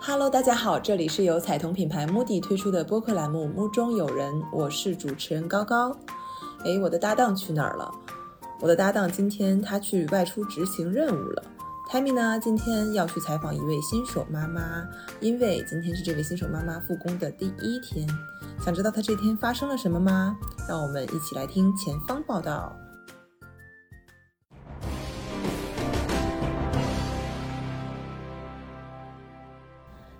Hello，大家好，这里是由彩童品牌 Moody 推出的播客栏目《目中有人》，我是主持人高高。哎，我的搭档去哪儿了？我的搭档今天他去外出执行任务了。Tammy 呢，今天要去采访一位新手妈妈，因为今天是这位新手妈妈复工的第一天。想知道她这天发生了什么吗？让我们一起来听前方报道。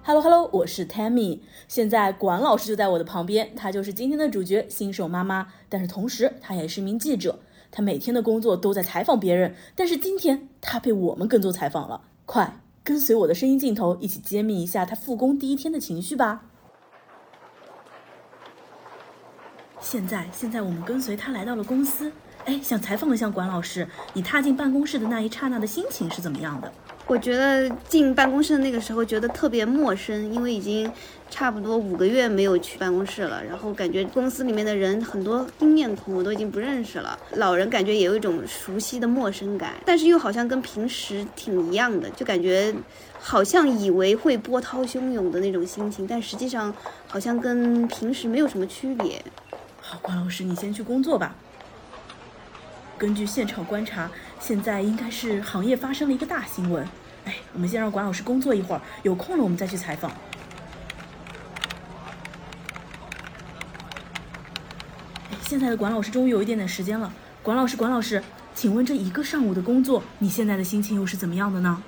Hello Hello，我是 Tammy，现在管老师就在我的旁边，他就是今天的主角，新手妈妈。但是同时，他也是一名记者，他每天的工作都在采访别人。但是今天他被我们跟踪采访了，快跟随我的声音镜头，一起揭秘一下他复工第一天的情绪吧。现在，现在我们跟随他来到了公司，哎，想采访一下管老师，你踏进办公室的那一刹那的心情是怎么样的？我觉得进办公室的那个时候觉得特别陌生，因为已经差不多五个月没有去办公室了，然后感觉公司里面的人很多新面孔我都已经不认识了，老人感觉也有一种熟悉的陌生感，但是又好像跟平时挺一样的，就感觉好像以为会波涛汹涌的那种心情，但实际上好像跟平时没有什么区别。好，关老师，你先去工作吧。根据现场观察，现在应该是行业发生了一个大新闻。哎，我们先让管老师工作一会儿，有空了我们再去采访。现在的管老师终于有一点点时间了。管老师，管老师，请问这一个上午的工作，你现在的心情又是怎么样的呢？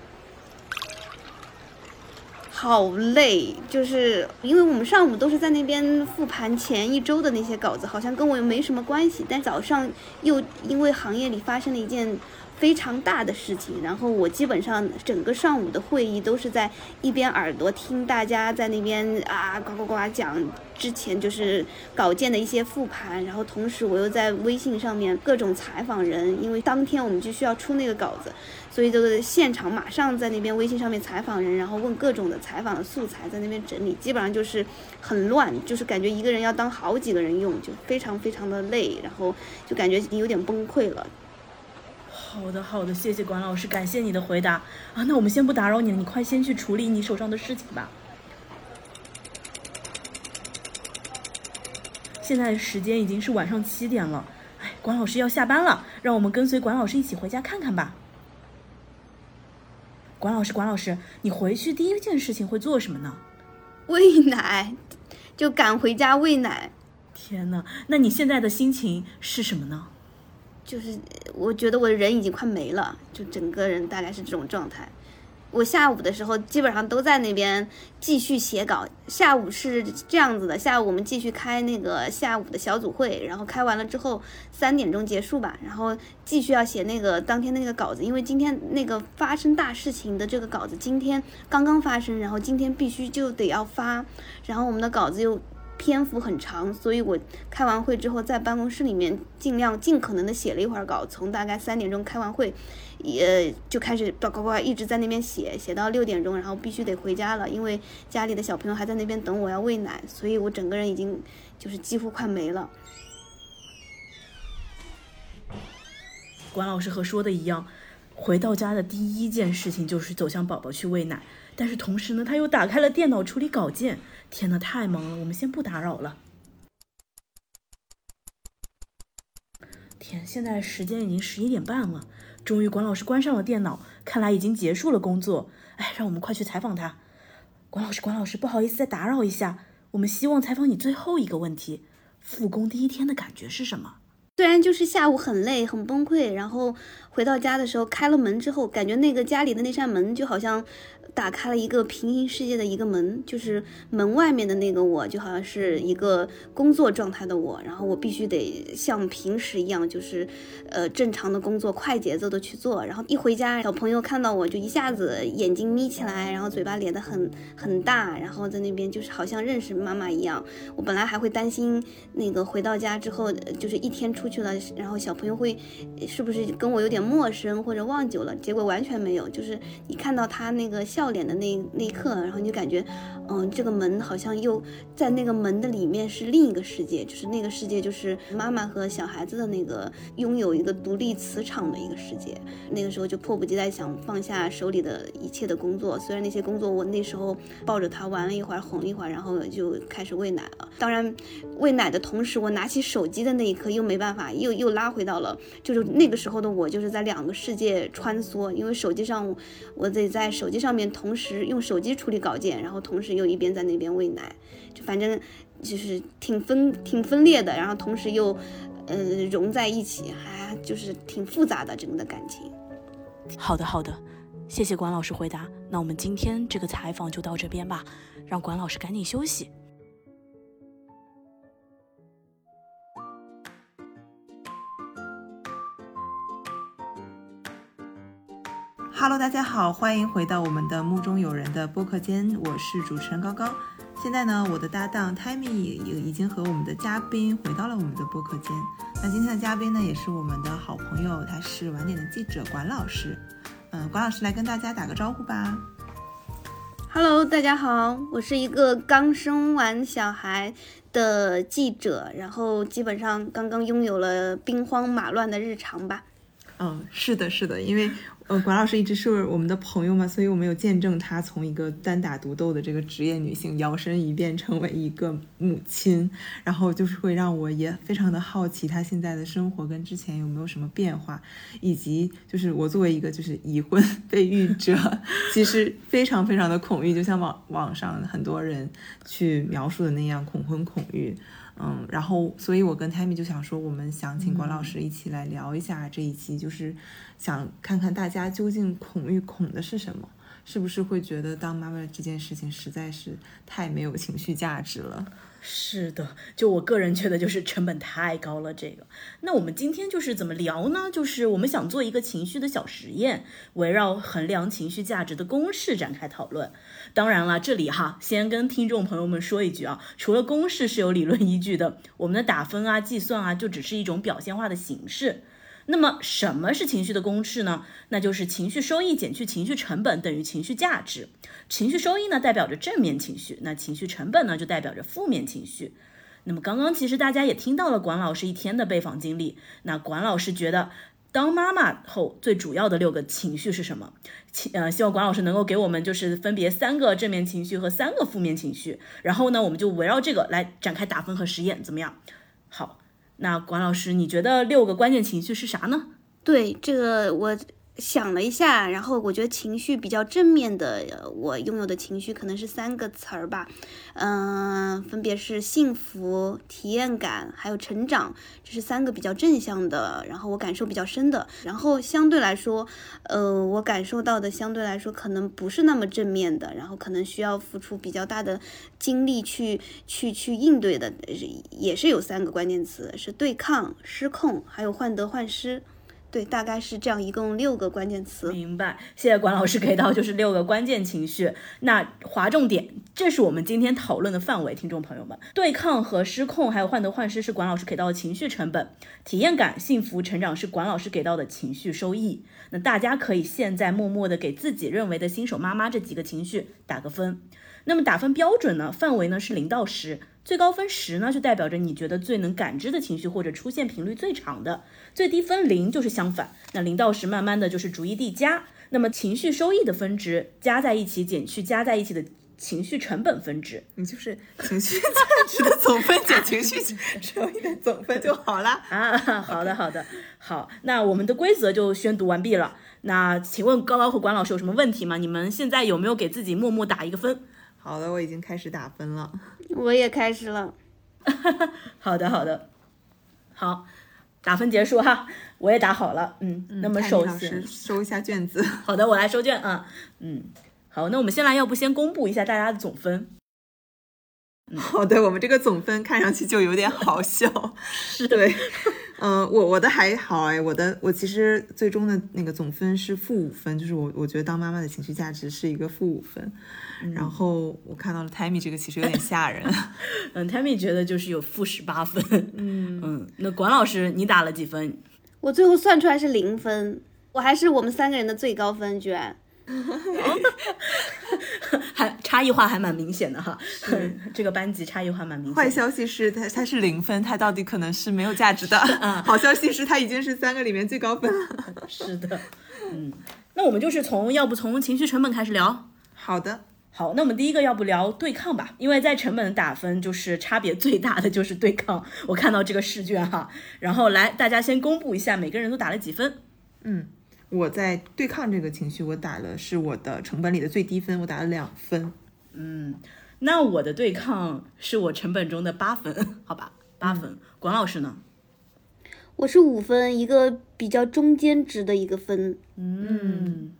好累，就是因为我们上午都是在那边复盘前一周的那些稿子，好像跟我又没什么关系。但早上又因为行业里发生了一件非常大的事情，然后我基本上整个上午的会议都是在一边耳朵听大家在那边啊呱呱呱讲之前就是稿件的一些复盘，然后同时我又在微信上面各种采访人，因为当天我们就需要出那个稿子。所以就是现场马上在那边微信上面采访人，然后问各种的采访的素材，在那边整理，基本上就是很乱，就是感觉一个人要当好几个人用，就非常非常的累，然后就感觉已经有点崩溃了。好的，好的，谢谢管老师，感谢你的回答啊。那我们先不打扰你了，你快先去处理你手上的事情吧。现在时间已经是晚上七点了，哎，管老师要下班了，让我们跟随管老师一起回家看看吧。管老师，管老师，你回去第一件事情会做什么呢？喂奶，就赶回家喂奶。天呐，那你现在的心情是什么呢？就是我觉得我人已经快没了，就整个人大概是这种状态。我下午的时候基本上都在那边继续写稿。下午是这样子的，下午我们继续开那个下午的小组会，然后开完了之后三点钟结束吧，然后继续要写那个当天那个稿子，因为今天那个发生大事情的这个稿子今天刚刚发生，然后今天必须就得要发，然后我们的稿子又。篇幅很长，所以我开完会之后，在办公室里面尽量尽可能的写了一会儿稿，从大概三点钟开完会，也就开始呱呱呱一直在那边写，写到六点钟，然后必须得回家了，因为家里的小朋友还在那边等我要喂奶，所以我整个人已经就是几乎快没了。管老师和说的一样，回到家的第一件事情就是走向宝宝去喂奶，但是同时呢，他又打开了电脑处理稿件。天呐，太忙了，我们先不打扰了。天，现在时间已经十一点半了，终于管老师关上了电脑，看来已经结束了工作。哎，让我们快去采访他。管老师，管老师，不好意思再打扰一下，我们希望采访你最后一个问题：复工第一天的感觉是什么？虽然就是下午很累很崩溃，然后回到家的时候开了门之后，感觉那个家里的那扇门就好像。打开了一个平行世界的一个门，就是门外面的那个我，就好像是一个工作状态的我，然后我必须得像平时一样，就是呃正常的工作，快节奏的去做。然后一回家，小朋友看到我就一下子眼睛眯起来，然后嘴巴咧得很很大，然后在那边就是好像认识妈妈一样。我本来还会担心那个回到家之后，就是一天出去了，然后小朋友会是不是跟我有点陌生或者忘记我了？结果完全没有，就是你看到他那个笑脸的那那一刻，然后你就感觉，嗯，这个门好像又在那个门的里面是另一个世界，就是那个世界就是妈妈和小孩子的那个拥有一个独立磁场的一个世界。那个时候就迫不及待想放下手里的一切的工作，虽然那些工作我那时候抱着他玩了一会儿，哄了一会儿，然后就开始喂奶了。当然，喂奶的同时，我拿起手机的那一刻又没办法，又又拉回到了，就是那个时候的我，就是在两个世界穿梭。因为手机上，我得在手机上面同时用手机处理稿件，然后同时又一边在那边喂奶，就反正就是挺分挺分裂的，然后同时又，呃，融在一起，还就是挺复杂的整个的感情。好的，好的，谢谢管老师回答。那我们今天这个采访就到这边吧，让管老师赶紧休息。Hello，大家好，欢迎回到我们的目中有人的播客间，我是主持人高高。现在呢，我的搭档 Tammy 也已经和我们的嘉宾回到了我们的播客间。那今天的嘉宾呢，也是我们的好朋友，他是晚点的记者管老师。嗯，管老师来跟大家打个招呼吧。Hello，大家好，我是一个刚生完小孩的记者，然后基本上刚刚拥有了兵荒马乱的日常吧。嗯，是的，是的，因为。呃，管老师一直是我们的朋友嘛，所以我们有见证她从一个单打独斗的这个职业女性，摇身一变成为一个母亲，然后就是会让我也非常的好奇她现在的生活跟之前有没有什么变化，以及就是我作为一个就是已婚 被育者，其实非常非常的恐育，就像网网上很多人去描述的那样恐婚恐育。嗯，然后，所以我跟 Tammy 就想说，我们想请管老师一起来聊一下这一期，就是想看看大家究竟恐育恐的是什么，是不是会觉得当妈妈这件事情实在是太没有情绪价值了。是的，就我个人觉得就是成本太高了。这个，那我们今天就是怎么聊呢？就是我们想做一个情绪的小实验，围绕衡量情绪价值的公式展开讨论。当然了，这里哈先跟听众朋友们说一句啊，除了公式是有理论依据的，我们的打分啊、计算啊，就只是一种表现化的形式。那么什么是情绪的公式呢？那就是情绪收益减去情绪成本等于情绪价值。情绪收益呢代表着正面情绪，那情绪成本呢就代表着负面情绪。那么刚刚其实大家也听到了管老师一天的被访经历，那管老师觉得当妈妈后最主要的六个情绪是什么？请呃希望管老师能够给我们就是分别三个正面情绪和三个负面情绪，然后呢我们就围绕这个来展开打分和实验，怎么样？好。那管老师，你觉得六个关键情绪是啥呢？对这个我。想了一下，然后我觉得情绪比较正面的，我拥有的情绪可能是三个词儿吧，嗯，分别是幸福、体验感，还有成长，这是三个比较正向的，然后我感受比较深的。然后相对来说，呃，我感受到的相对来说可能不是那么正面的，然后可能需要付出比较大的精力去去去应对的，也是有三个关键词，是对抗、失控，还有患得患失。对，大概是这样，一共六个关键词。明白，谢谢管老师给到就是六个关键情绪。那划重点，这是我们今天讨论的范围，听众朋友们，对抗和失控，还有患得患失是管老师给到的情绪成本，体验感、幸福、成长是管老师给到的情绪收益。那大家可以现在默默的给自己认为的新手妈妈这几个情绪打个分。那么打分标准呢？范围呢是零到十。最高分十呢，就代表着你觉得最能感知的情绪或者出现频率最长的；最低分零就是相反。那零到十，慢慢的就是逐一递加。那么情绪收益的分值加在一起，减去加在一起的情绪成本分值，你就是情绪价值的总分减情绪收益的总分就好了啊。好的，好的，好。那我们的规则就宣读完毕了。那请问高高和管老师有什么问题吗？你们现在有没有给自己默默打一个分？好的，我已经开始打分了。我也开始了。好的，好的，好，打分结束哈。我也打好了，嗯。那么首先收一下卷子。好的，我来收卷啊。嗯，好，那我们先来，要不先公布一下大家的总分？好的，我们这个总分看上去就有点好笑。是对，嗯，我我的还好哎，我的我其实最终的那个总分是负五分，就是我我觉得当妈妈的情绪价值是一个负五分。然后我看到了 Tammy 这个其实有点吓人。嗯，Tammy 觉得就是有负十八分。嗯嗯，那管老师你打了几分？我最后算出来是零分，我还是我们三个人的最高分，居然。还差异化还蛮明显的哈，这个班级差异化蛮明显。坏消息是他他是零分，他到底可能是没有价值的。好消息是他已经是三个里面最高分了。是的，嗯，那我们就是从要不从情绪成本开始聊。好的，好，那我们第一个要不聊对抗吧，因为在成本打分就是差别最大的就是对抗。我看到这个试卷哈，然后来大家先公布一下每个人都打了几分。嗯。我在对抗这个情绪，我打了是我的成本里的最低分，我打了两分。嗯，那我的对抗是我成本中的八分，好吧，八分。管老师呢？我是五分，一个比较中间值的一个分。嗯，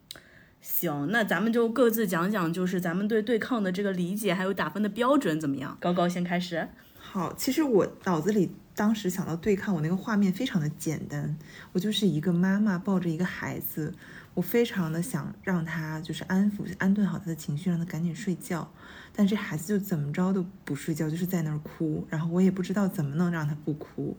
行，那咱们就各自讲讲，就是咱们对对抗的这个理解，还有打分的标准怎么样？高高先开始。好，其实我脑子里。当时想到对抗，我那个画面非常的简单，我就是一个妈妈抱着一个孩子，我非常的想让他就是安抚、安顿好他的情绪，让他赶紧睡觉。但这孩子就怎么着都不睡觉，就是在那儿哭，然后我也不知道怎么能让他不哭。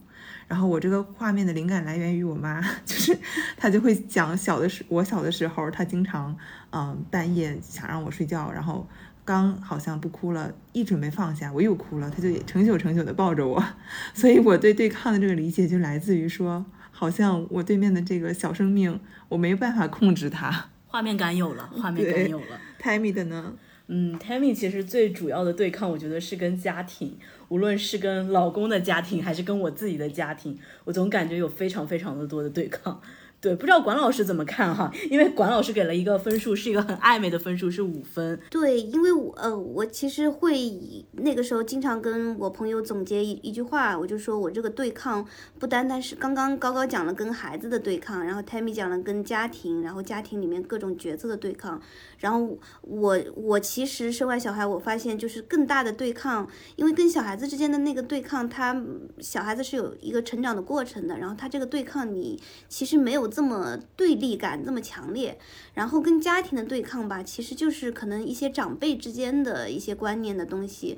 然后我这个画面的灵感来源于我妈，就是她就会讲小的时，我小的时候，她经常嗯半夜想让我睡觉，然后。刚好像不哭了，一准备放下，我又哭了，他就成宿成宿的抱着我，所以我对对抗的这个理解就来自于说，好像我对面的这个小生命，我没办法控制它。画面感有了，画面感有了。Tammy 的呢？嗯，Tammy 其实最主要的对抗，我觉得是跟家庭，无论是跟老公的家庭，还是跟我自己的家庭，我总感觉有非常非常的多的对抗。对，不知道管老师怎么看哈？因为管老师给了一个分数，是一个很暧昧的分数，是五分。对，因为我呃，我其实会那个时候经常跟我朋友总结一一句话，我就说我这个对抗不单单是刚刚高高讲了跟孩子的对抗，然后 Tammy 讲了跟家庭，然后家庭里面各种角色的对抗，然后我我其实生完小孩，我发现就是更大的对抗，因为跟小孩子之间的那个对抗，他小孩子是有一个成长的过程的，然后他这个对抗你其实没有。这么对立感这么强烈，然后跟家庭的对抗吧，其实就是可能一些长辈之间的一些观念的东西。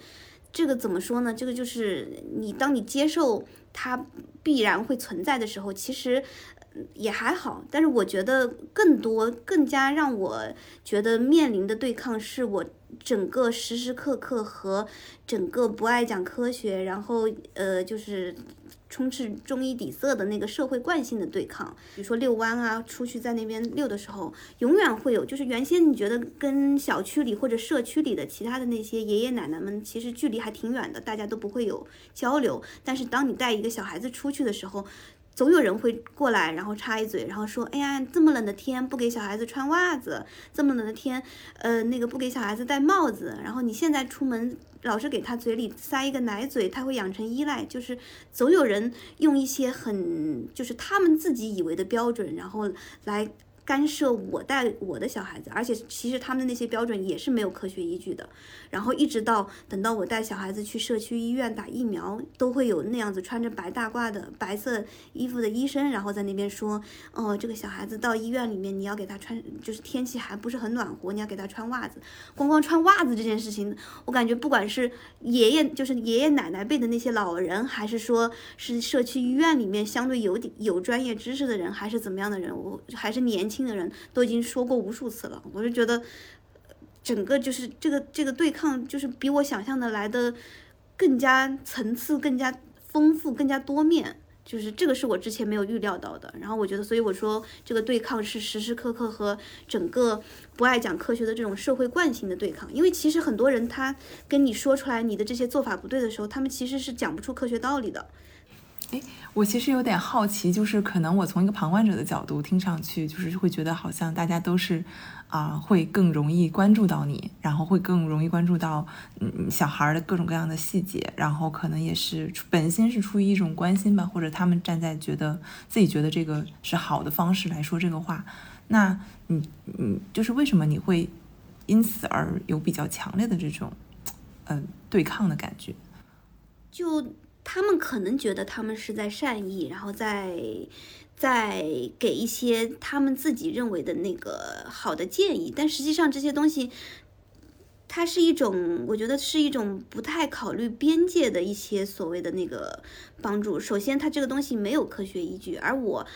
这个怎么说呢？这个就是你当你接受它必然会存在的时候，其实也还好。但是我觉得更多、更加让我觉得面临的对抗，是我整个时时刻刻和整个不爱讲科学，然后呃就是。充斥中医底色的那个社会惯性的对抗，比如说遛弯啊，出去在那边遛的时候，永远会有，就是原先你觉得跟小区里或者社区里的其他的那些爷爷奶奶们其实距离还挺远的，大家都不会有交流，但是当你带一个小孩子出去的时候，总有人会过来，然后插一嘴，然后说，哎呀，这么冷的天不给小孩子穿袜子，这么冷的天，呃，那个不给小孩子戴帽子，然后你现在出门。老是给他嘴里塞一个奶嘴，他会养成依赖，就是总有人用一些很就是他们自己以为的标准，然后来。干涉我带我的小孩子，而且其实他们的那些标准也是没有科学依据的。然后一直到等到我带小孩子去社区医院打疫苗，都会有那样子穿着白大褂的白色衣服的医生，然后在那边说：“哦，这个小孩子到医院里面，你要给他穿，就是天气还不是很暖和，你要给他穿袜子。光光穿袜子这件事情，我感觉不管是爷爷，就是爷爷奶奶辈的那些老人，还是说是社区医院里面相对有点有专业知识的人，还是怎么样的人，我还是年。轻的人都已经说过无数次了，我就觉得整个就是这个这个对抗，就是比我想象的来的更加层次更加丰富、更加多面，就是这个是我之前没有预料到的。然后我觉得，所以我说这个对抗是时时刻刻和整个不爱讲科学的这种社会惯性的对抗。因为其实很多人他跟你说出来你的这些做法不对的时候，他们其实是讲不出科学道理的。哎，我其实有点好奇，就是可能我从一个旁观者的角度听上去，就是会觉得好像大家都是，啊，会更容易关注到你，然后会更容易关注到嗯小孩的各种各样的细节，然后可能也是本心是出于一种关心吧，或者他们站在觉得自己觉得这个是好的方式来说这个话，那你嗯，就是为什么你会因此而有比较强烈的这种嗯对抗的感觉？就。他们可能觉得他们是在善意，然后在在给一些他们自己认为的那个好的建议，但实际上这些东西。它是一种，我觉得是一种不太考虑边界的一些所谓的那个帮助。首先，它这个东西没有科学依据，而我。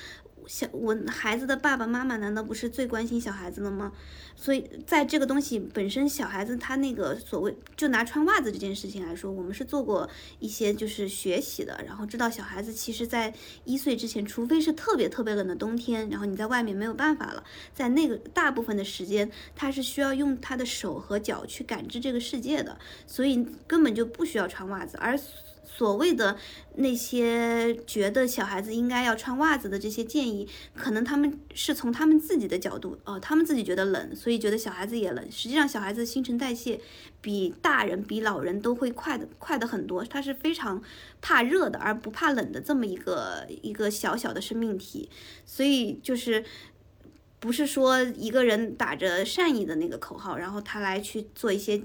小我孩子的爸爸妈妈难道不是最关心小孩子的吗？所以在这个东西本身，小孩子他那个所谓就拿穿袜子这件事情来说，我们是做过一些就是学习的，然后知道小孩子其实在一岁之前，除非是特别特别冷的冬天，然后你在外面没有办法了，在那个大部分的时间，他是需要用他的手和脚去感知这个世界的，所以根本就不需要穿袜子，而。所谓的那些觉得小孩子应该要穿袜子的这些建议，可能他们是从他们自己的角度，哦，他们自己觉得冷，所以觉得小孩子也冷。实际上，小孩子新陈代谢比大人、比老人都会快的快的很多，他是非常怕热的，而不怕冷的这么一个一个小小的生命体。所以就是不是说一个人打着善意的那个口号，然后他来去做一些。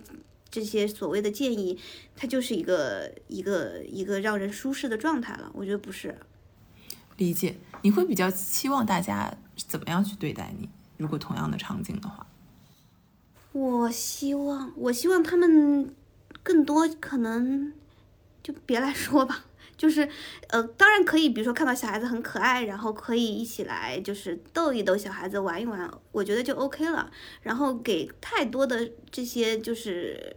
这些所谓的建议，它就是一个一个一个让人舒适的状态了。我觉得不是。理解，你会比较期望大家怎么样去对待你？如果同样的场景的话，我希望，我希望他们更多可能就别来说吧。就是，呃，当然可以，比如说看到小孩子很可爱，然后可以一起来，就是逗一逗小孩子，玩一玩，我觉得就 OK 了。然后给太多的这些就是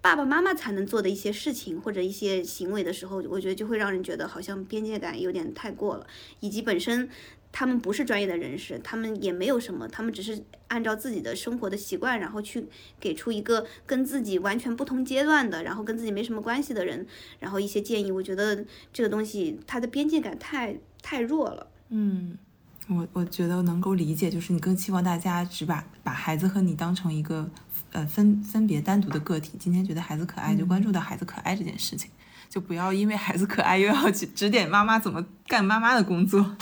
爸爸妈妈才能做的一些事情或者一些行为的时候，我觉得就会让人觉得好像边界感有点太过了，以及本身。他们不是专业的人士，他们也没有什么，他们只是按照自己的生活的习惯，然后去给出一个跟自己完全不同阶段的，然后跟自己没什么关系的人，然后一些建议。我觉得这个东西它的边界感太太弱了。嗯，我我觉得能够理解，就是你更期望大家只把把孩子和你当成一个呃分分别单独的个体。今天觉得孩子可爱，就关注到孩子可爱这件事情，就不要因为孩子可爱又要去指点妈妈怎么干妈妈的工作。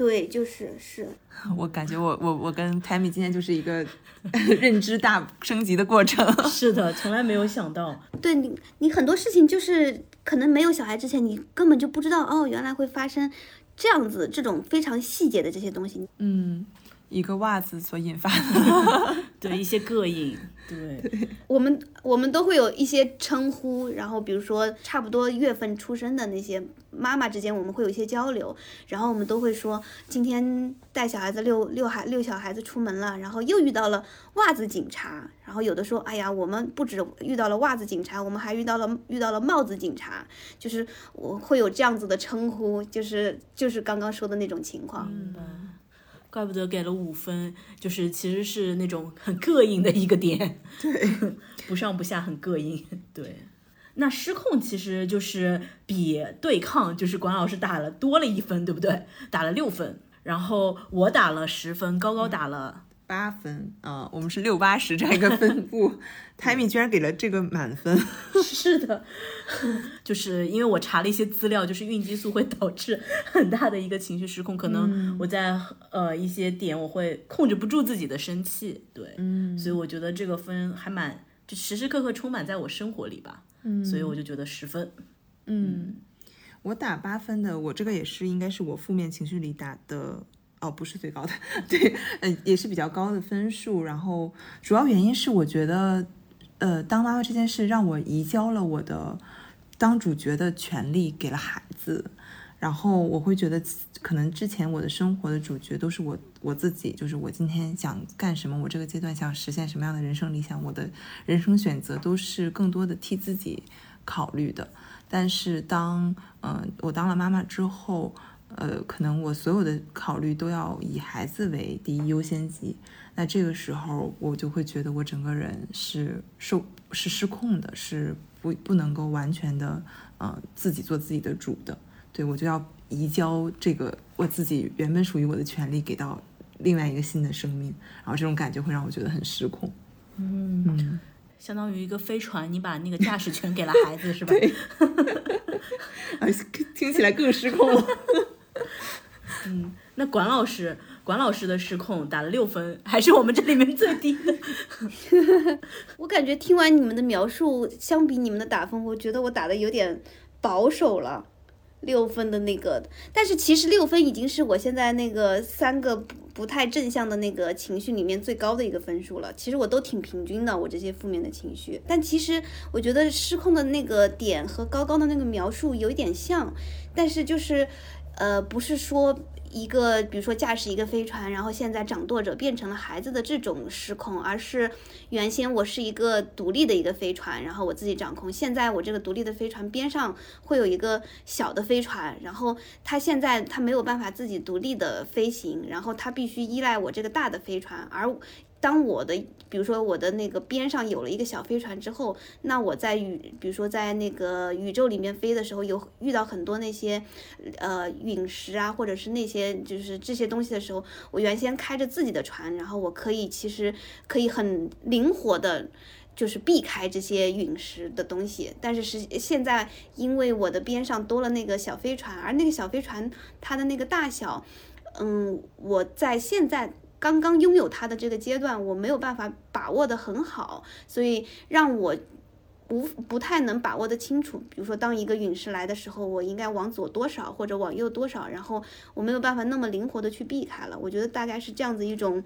对，就是是。我感觉我我我跟 Tammy 今天就是一个 认知大升级的过程。是的，从来没有想到。对你，你很多事情就是可能没有小孩之前，你根本就不知道哦，原来会发生这样子这种非常细节的这些东西。嗯。一个袜子所引发的，对一些膈应，对，我们我们都会有一些称呼，然后比如说差不多月份出生的那些妈妈之间，我们会有一些交流，然后我们都会说今天带小孩子遛遛孩遛小孩子出门了，然后又遇到了袜子警察，然后有的说，哎呀，我们不止遇到了袜子警察，我们还遇到了遇到了帽子警察，就是我会有这样子的称呼，就是就是刚刚说的那种情况。怪不得给了五分，就是其实是那种很膈应的一个点，对，不上不下，很膈应。对，那失控其实就是比对抗，就是管老师打了多了一分，对不对？打了六分，然后我打了十分，高高打了。八分啊，我们是六八十这样一个分布。Timmy 居然给了这个满分。是的，就是因为我查了一些资料，就是孕激素会导致很大的一个情绪失控，可能我在呃一些点我会控制不住自己的生气，对，嗯，所以我觉得这个分还蛮就时时刻刻充满在我生活里吧，嗯，所以我就觉得十分，嗯，我打八分的，我这个也是应该是我负面情绪里打的。哦，不是最高的，对，嗯，也是比较高的分数。然后主要原因是我觉得，呃，当妈妈这件事让我移交了我的当主角的权利给了孩子。然后我会觉得，可能之前我的生活的主角都是我我自己，就是我今天想干什么，我这个阶段想实现什么样的人生理想，我的人生选择都是更多的替自己考虑的。但是当嗯我当了妈妈之后，呃，可能我所有的考虑都要以孩子为第一优先级，那这个时候我就会觉得我整个人是受是失控的，是不不能够完全的，呃，自己做自己的主的。对我就要移交这个我自己原本属于我的权利给到另外一个新的生命，然后这种感觉会让我觉得很失控。嗯嗯，相当于一个飞船，你把那个驾驶权给了孩子，是吧？对。听起来更失控了。嗯，那管老师，管老师的失控打了六分，还是我们这里面最低的。我感觉听完你们的描述，相比你们的打分，我觉得我打的有点保守了。六分的那个，但是其实六分已经是我现在那个三个不不太正向的那个情绪里面最高的一个分数了。其实我都挺平均的，我这些负面的情绪。但其实我觉得失控的那个点和高高的那个描述有一点像，但是就是，呃，不是说。一个，比如说驾驶一个飞船，然后现在掌舵者变成了孩子的这种失控，而是原先我是一个独立的一个飞船，然后我自己掌控。现在我这个独立的飞船边上会有一个小的飞船，然后它现在它没有办法自己独立的飞行，然后它必须依赖我这个大的飞船，而。当我的，比如说我的那个边上有了一个小飞船之后，那我在宇，比如说在那个宇宙里面飞的时候，有遇到很多那些，呃，陨石啊，或者是那些就是这些东西的时候，我原先开着自己的船，然后我可以其实可以很灵活的，就是避开这些陨石的东西。但是是现在，因为我的边上多了那个小飞船，而那个小飞船它的那个大小，嗯，我在现在。刚刚拥有它的这个阶段，我没有办法把握的很好，所以让我不不太能把握的清楚。比如说，当一个陨石来的时候，我应该往左多少或者往右多少，然后我没有办法那么灵活的去避开了。我觉得大概是这样子一种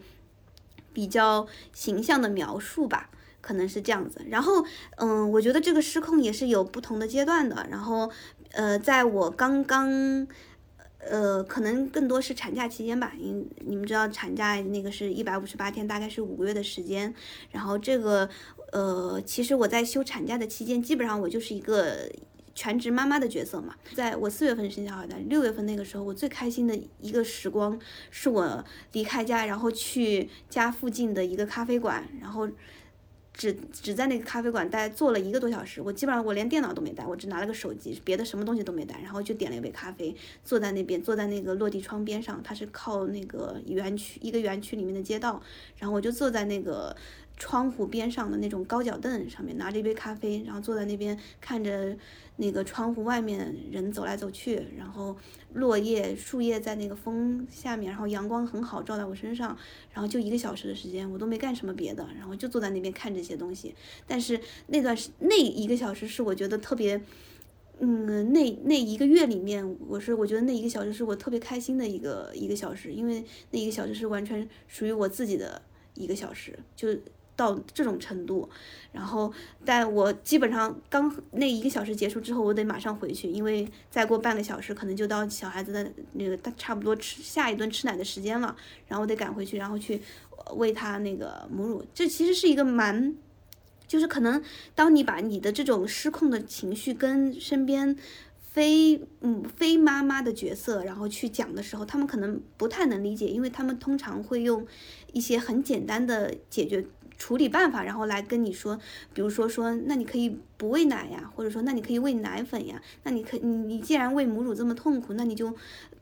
比较形象的描述吧，可能是这样子。然后，嗯，我觉得这个失控也是有不同的阶段的。然后，呃，在我刚刚。呃，可能更多是产假期间吧，因你们知道产假那个是一百五十八天，大概是五个月的时间。然后这个，呃，其实我在休产假的期间，基本上我就是一个全职妈妈的角色嘛。在我四月份生小孩的，六月份那个时候，我最开心的一个时光，是我离开家，然后去家附近的一个咖啡馆，然后。只只在那个咖啡馆待坐了一个多小时，我基本上我连电脑都没带，我只拿了个手机，别的什么东西都没带，然后就点了一杯咖啡，坐在那边，坐在那个落地窗边上，它是靠那个园区一个园区里面的街道，然后我就坐在那个窗户边上的那种高脚凳上面，拿着一杯咖啡，然后坐在那边看着。那个窗户外面人走来走去，然后落叶、树叶在那个风下面，然后阳光很好照在我身上，然后就一个小时的时间，我都没干什么别的，然后就坐在那边看这些东西。但是那段时那一个小时是我觉得特别，嗯，那那一个月里面，我是我觉得那一个小时是我特别开心的一个一个小时，因为那一个小时是完全属于我自己的一个小时，就。到这种程度，然后，但我基本上刚那一个小时结束之后，我得马上回去，因为再过半个小时可能就到小孩子的那个他差不多吃下一顿吃奶的时间了，然后我得赶回去，然后去喂他那个母乳。这其实是一个蛮，就是可能当你把你的这种失控的情绪跟身边非嗯非妈妈的角色，然后去讲的时候，他们可能不太能理解，因为他们通常会用一些很简单的解决。处理办法，然后来跟你说，比如说说，那你可以不喂奶呀，或者说，那你可以喂奶粉呀，那你可你你既然喂母乳这么痛苦，那你就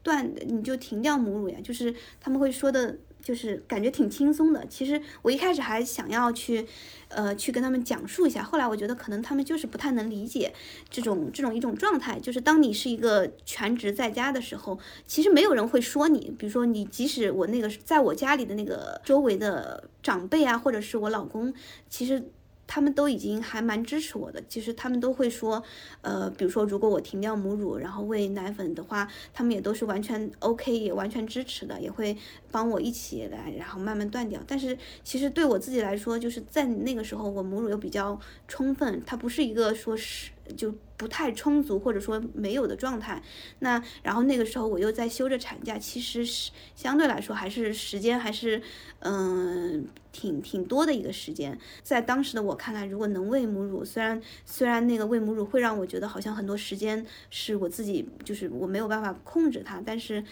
断，你就停掉母乳呀，就是他们会说的。就是感觉挺轻松的。其实我一开始还想要去，呃，去跟他们讲述一下。后来我觉得可能他们就是不太能理解这种这种一种状态。就是当你是一个全职在家的时候，其实没有人会说你。比如说你，即使我那个在我家里的那个周围的长辈啊，或者是我老公，其实。他们都已经还蛮支持我的，其实他们都会说，呃，比如说如果我停掉母乳，然后喂奶粉的话，他们也都是完全 OK，也完全支持的，也会帮我一起来，然后慢慢断掉。但是其实对我自己来说，就是在那个时候，我母乳又比较充分，它不是一个说是。就不太充足，或者说没有的状态。那然后那个时候我又在休着产假，其实是相对来说还是时间还是嗯挺挺多的一个时间。在当时的我看来，如果能喂母乳，虽然虽然那个喂母乳会让我觉得好像很多时间是我自己就是我没有办法控制它，但是。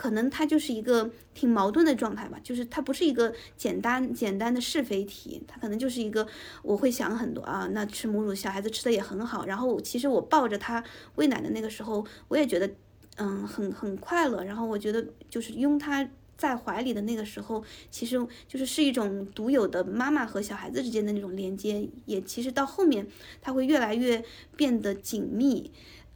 可能它就是一个挺矛盾的状态吧，就是它不是一个简单简单的是非题，它可能就是一个我会想很多啊。那吃母乳，小孩子吃的也很好，然后其实我抱着他喂奶的那个时候，我也觉得嗯很很快乐。然后我觉得就是拥他在怀里的那个时候，其实就是是一种独有的妈妈和小孩子之间的那种连接，也其实到后面它会越来越变得紧密。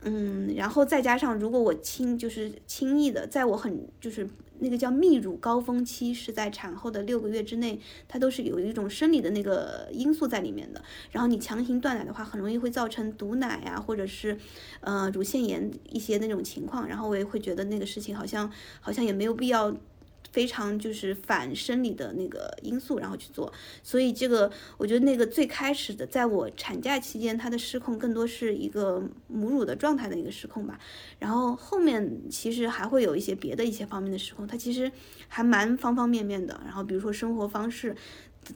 嗯，然后再加上如果我轻就是轻易的，在我很就是那个叫泌乳高峰期是在产后的六个月之内，它都是有一种生理的那个因素在里面的。然后你强行断奶的话，很容易会造成堵奶啊，或者是呃乳腺炎一些那种情况。然后我也会觉得那个事情好像好像也没有必要。非常就是反生理的那个因素，然后去做，所以这个我觉得那个最开始的，在我产假期间，它的失控更多是一个母乳的状态的一个失控吧，然后后面其实还会有一些别的一些方面的失控，它其实还蛮方方面面的，然后比如说生活方式。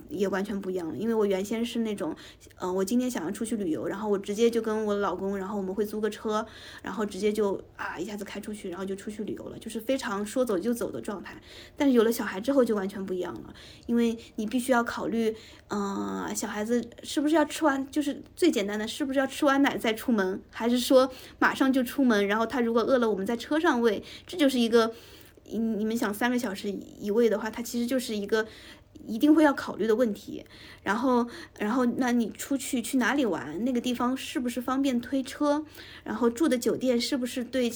也完全不一样了，因为我原先是那种，嗯，我今天想要出去旅游，然后我直接就跟我老公，然后我们会租个车，然后直接就啊一下子开出去，然后就出去旅游了，就是非常说走就走的状态。但是有了小孩之后就完全不一样了，因为你必须要考虑，嗯，小孩子是不是要吃完，就是最简单的，是不是要吃完奶再出门，还是说马上就出门，然后他如果饿了，我们在车上喂，这就是一个，你你们想三个小时一喂的话，它其实就是一个。一定会要考虑的问题，然后，然后，那你出去去哪里玩？那个地方是不是方便推车？然后住的酒店是不是对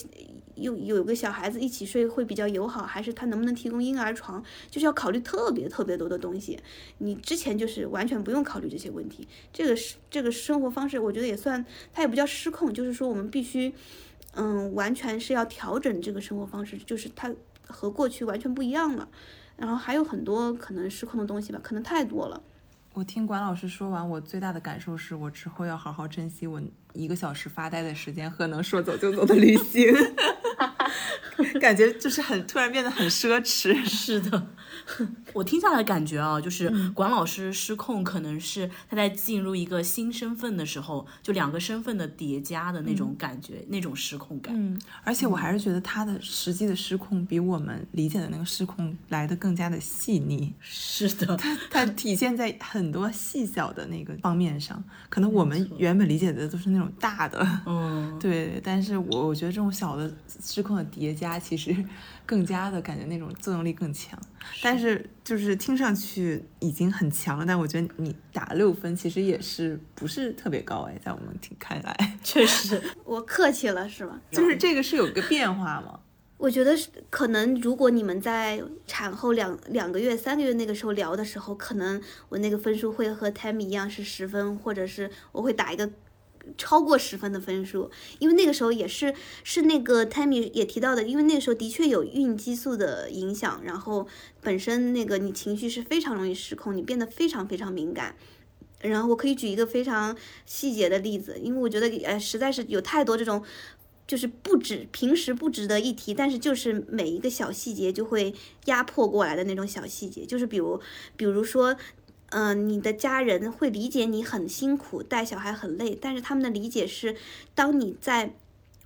有有个小孩子一起睡会比较友好？还是他能不能提供婴儿床？就是要考虑特别特别多的东西。你之前就是完全不用考虑这些问题。这个是这个生活方式，我觉得也算，它也不叫失控，就是说我们必须，嗯，完全是要调整这个生活方式，就是它和过去完全不一样了。然后还有很多可能失控的东西吧，可能太多了。我听管老师说完，我最大的感受是我之后要好好珍惜我一个小时发呆的时间和能说走就走的旅行。感觉就是很突然变得很奢侈。是的，我听下来感觉啊，就是管老师失控，可能是他在进入一个新身份的时候，就两个身份的叠加的那种感觉，那种失控感。嗯，而且我还是觉得他的实际的失控比我们理解的那个失控来的更加的细腻。是的，它它体现在很多细小的那个方面上，可能我们原本理解的都是那种大的。嗯，对，但是我我觉得这种小的失控的叠加。其实更加的感觉那种作用力更强，但是就是听上去已经很强了。但我觉得你打六分其实也是不是特别高哎，在我们听看来，确实我客气了是吗？就是这个是有个变化吗？我觉得是可能，如果你们在产后两两个月、三个月那个时候聊的时候，可能我那个分数会和 Tammy 一样是十分，或者是我会打一个。超过十分的分数，因为那个时候也是是那个 Tammy 也提到的，因为那个时候的确有孕激素的影响，然后本身那个你情绪是非常容易失控，你变得非常非常敏感。然后我可以举一个非常细节的例子，因为我觉得呃实在是有太多这种就是不值平时不值得一提，但是就是每一个小细节就会压迫过来的那种小细节，就是比如比如说。嗯，你的家人会理解你很辛苦，带小孩很累，但是他们的理解是，当你在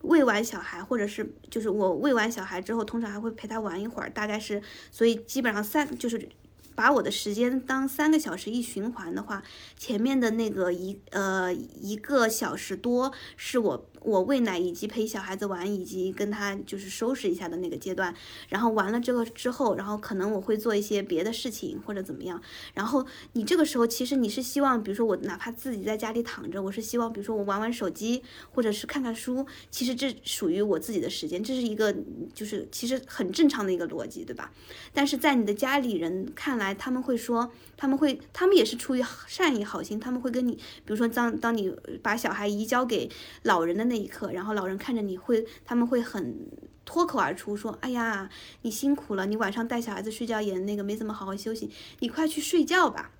喂完小孩，或者是就是我喂完小孩之后，通常还会陪他玩一会儿，大概是，所以基本上三就是把我的时间当三个小时一循环的话，前面的那个一呃一个小时多是我。我喂奶以及陪小孩子玩，以及跟他就是收拾一下的那个阶段，然后完了这个之后，然后可能我会做一些别的事情或者怎么样。然后你这个时候其实你是希望，比如说我哪怕自己在家里躺着，我是希望，比如说我玩玩手机或者是看看书，其实这属于我自己的时间，这是一个就是其实很正常的一个逻辑，对吧？但是在你的家里人看来，他们会说，他们会，他们也是出于善意好心，他们会跟你，比如说当当你把小孩移交给老人的那。那一刻，然后老人看着你会，他们会很脱口而出说：“哎呀，你辛苦了，你晚上带小孩子睡觉也那个没怎么好好休息，你快去睡觉吧。”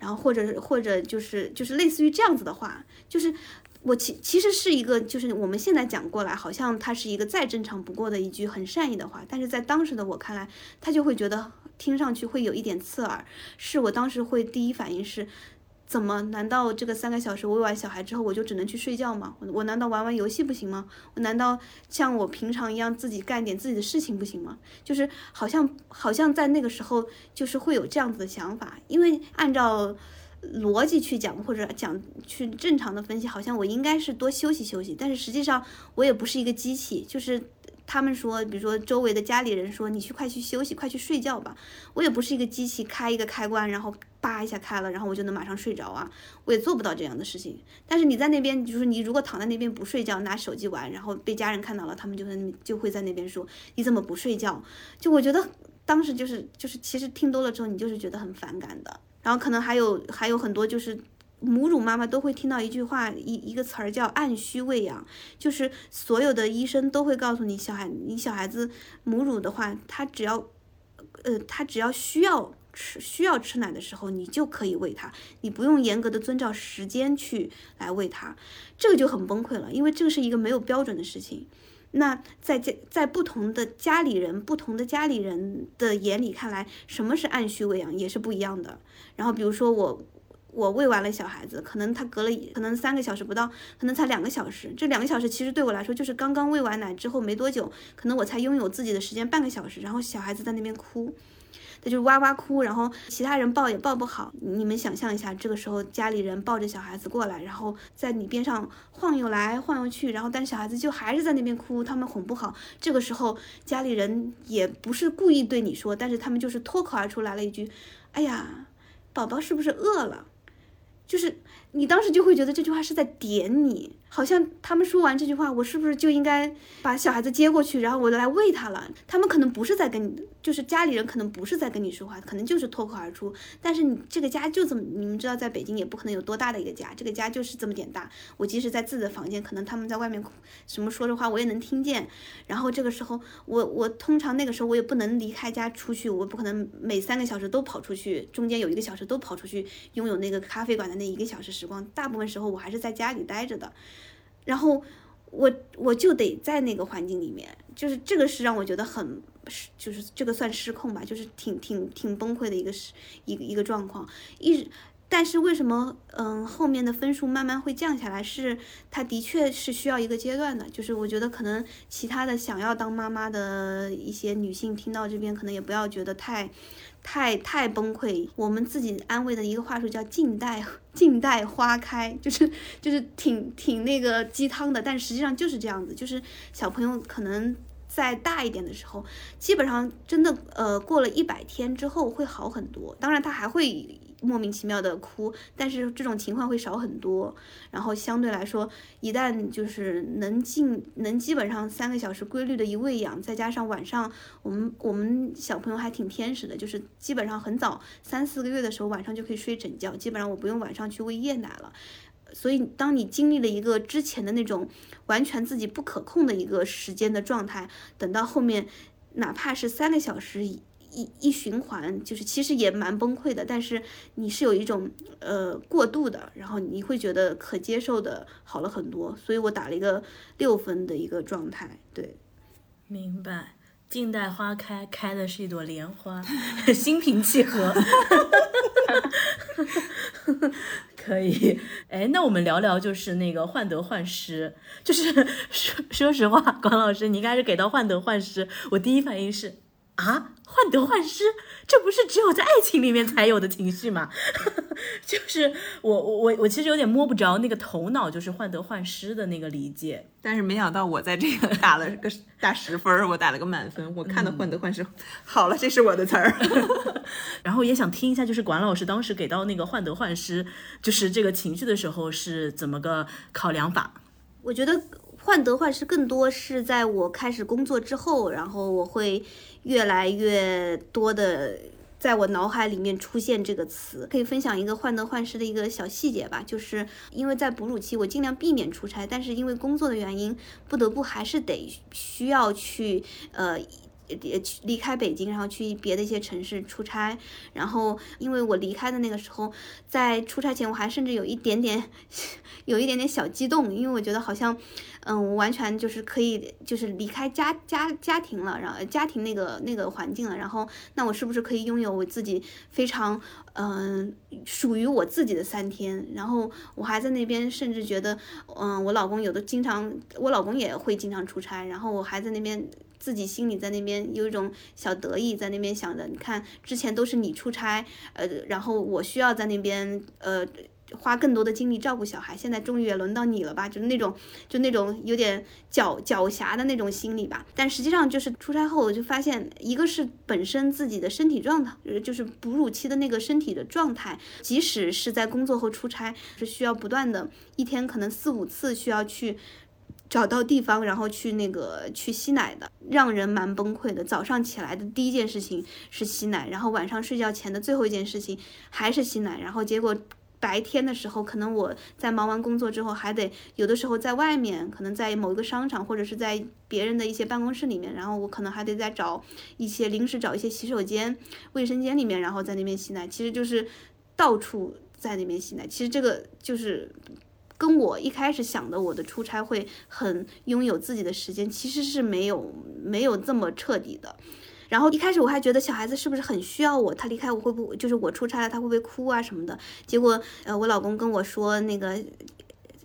然后或者或者就是就是类似于这样子的话，就是我其其实是一个就是我们现在讲过来，好像它是一个再正常不过的一句很善意的话，但是在当时的我看来，他就会觉得听上去会有一点刺耳，是我当时会第一反应是。怎么？难道这个三个小时喂完小孩之后，我就只能去睡觉吗？我我难道玩玩游戏不行吗？我难道像我平常一样自己干点自己的事情不行吗？就是好像好像在那个时候，就是会有这样子的想法。因为按照逻辑去讲，或者讲去正常的分析，好像我应该是多休息休息。但是实际上我也不是一个机器，就是他们说，比如说周围的家里人说，你去快去休息，快去睡觉吧。我也不是一个机器，开一个开关，然后叭一下开了，然后我就能马上睡着啊，我也做不到这样的事情。但是你在那边，就是你如果躺在那边不睡觉，拿手机玩，然后被家人看到了，他们就会就会在那边说，你怎么不睡觉？就我觉得当时就是就是，其实听多了之后，你就是觉得很反感的。然后可能还有还有很多就是。母乳妈妈都会听到一句话，一一个词儿叫按需喂养，就是所有的医生都会告诉你，小孩你小孩子母乳的话，他只要，呃，他只要需要吃需要吃奶的时候，你就可以喂他，你不用严格的遵照时间去来喂他，这个就很崩溃了，因为这个是一个没有标准的事情。那在家在不同的家里人不同的家里人的眼里看来，什么是按需喂养也是不一样的。然后比如说我。我喂完了小孩子，可能他隔了可能三个小时不到，可能才两个小时。这两个小时其实对我来说就是刚刚喂完奶之后没多久，可能我才拥有自己的时间半个小时。然后小孩子在那边哭，他就哇哇哭，然后其他人抱也抱不好。你们想象一下，这个时候家里人抱着小孩子过来，然后在你边上晃悠来晃悠去，然后但是小孩子就还是在那边哭，他们哄不好。这个时候家里人也不是故意对你说，但是他们就是脱口而出来了一句：“哎呀，宝宝是不是饿了？”就是你当时就会觉得这句话是在点你，好像他们说完这句话，我是不是就应该把小孩子接过去，然后我来喂他了？他们可能不是在跟你，就是家里人可能不是在跟你说话，可能就是脱口而出。但是你这个家就这么，你们知道，在北京也不可能有多大的一个家，这个家就是这么点大。我即使在自己的房间，可能他们在外面什么说的话，我也能听见。然后这个时候，我我通常那个时候我也不能离开家出去，我不可能每三个小时都跑出去，中间有一个小时都跑出去拥有那个咖啡馆的。那一个小时时光，大部分时候我还是在家里待着的，然后我我就得在那个环境里面，就是这个是让我觉得很失，就是这个算失控吧，就是挺挺挺崩溃的一个是一个一个状况，一直。但是为什么，嗯，后面的分数慢慢会降下来？是它的确是需要一个阶段的。就是我觉得可能其他的想要当妈妈的一些女性听到这边，可能也不要觉得太，太太崩溃。我们自己安慰的一个话术叫“静待 静待花开”，就是就是挺挺那个鸡汤的，但实际上就是这样子。就是小朋友可能在大一点的时候，基本上真的呃过了一百天之后会好很多。当然他还会。莫名其妙的哭，但是这种情况会少很多。然后相对来说，一旦就是能进能基本上三个小时规律的一喂养，再加上晚上我们我们小朋友还挺天使的，就是基本上很早三四个月的时候晚上就可以睡整觉，基本上我不用晚上去喂夜奶了。所以当你经历了一个之前的那种完全自己不可控的一个时间的状态，等到后面哪怕是三个小时。一一循环，就是其实也蛮崩溃的，但是你是有一种呃过度的，然后你会觉得可接受的好了很多，所以我打了一个六分的一个状态。对，明白。静待花开，开的是一朵莲花，心平气和。可以，哎，那我们聊聊就是那个患得患失，就是 说说实话，管老师，你应该是给到患得患失，我第一反应是。啊，患得患失，这不是只有在爱情里面才有的情绪吗？就是我我我我其实有点摸不着那个头脑，就是患得患失的那个理解。但是没想到我在这个打了个打十分，我打了个满分。我看到患得患失，好了，这是我的词儿。然后也想听一下，就是管老师当时给到那个患得患失，就是这个情绪的时候是怎么个考量法？我觉得。患得患失更多是在我开始工作之后，然后我会越来越多的在我脑海里面出现这个词。可以分享一个患得患失的一个小细节吧，就是因为在哺乳期，我尽量避免出差，但是因为工作的原因，不得不还是得需要去呃。也去离开北京，然后去别的一些城市出差。然后，因为我离开的那个时候，在出差前，我还甚至有一点点，有一点点小激动，因为我觉得好像，嗯，我完全就是可以，就是离开家家家庭了，然后家庭那个那个环境了。然后，那我是不是可以拥有我自己非常，嗯，属于我自己的三天？然后，我还在那边，甚至觉得，嗯，我老公有的经常，我老公也会经常出差，然后我还在那边。自己心里在那边有一种小得意，在那边想着，你看之前都是你出差，呃，然后我需要在那边，呃，花更多的精力照顾小孩，现在终于也轮到你了吧？就是那种，就那种有点狡狡黠的那种心理吧。但实际上就是出差后，我就发现，一个是本身自己的身体状态，就是哺乳期的那个身体的状态，即使是在工作后出差，是需要不断的，一天可能四五次需要去找到地方，然后去那个去吸奶的，让人蛮崩溃的。早上起来的第一件事情是吸奶，然后晚上睡觉前的最后一件事情还是吸奶，然后结果。白天的时候，可能我在忙完工作之后，还得有的时候在外面，可能在某一个商场或者是在别人的一些办公室里面，然后我可能还得再找一些临时找一些洗手间、卫生间里面，然后在那边吸奶，其实就是到处在那边吸奶。其实这个就是跟我一开始想的，我的出差会很拥有自己的时间，其实是没有没有这么彻底的。然后一开始我还觉得小孩子是不是很需要我，他离开我会不就是我出差了他会不会哭啊什么的？结果呃我老公跟我说那个，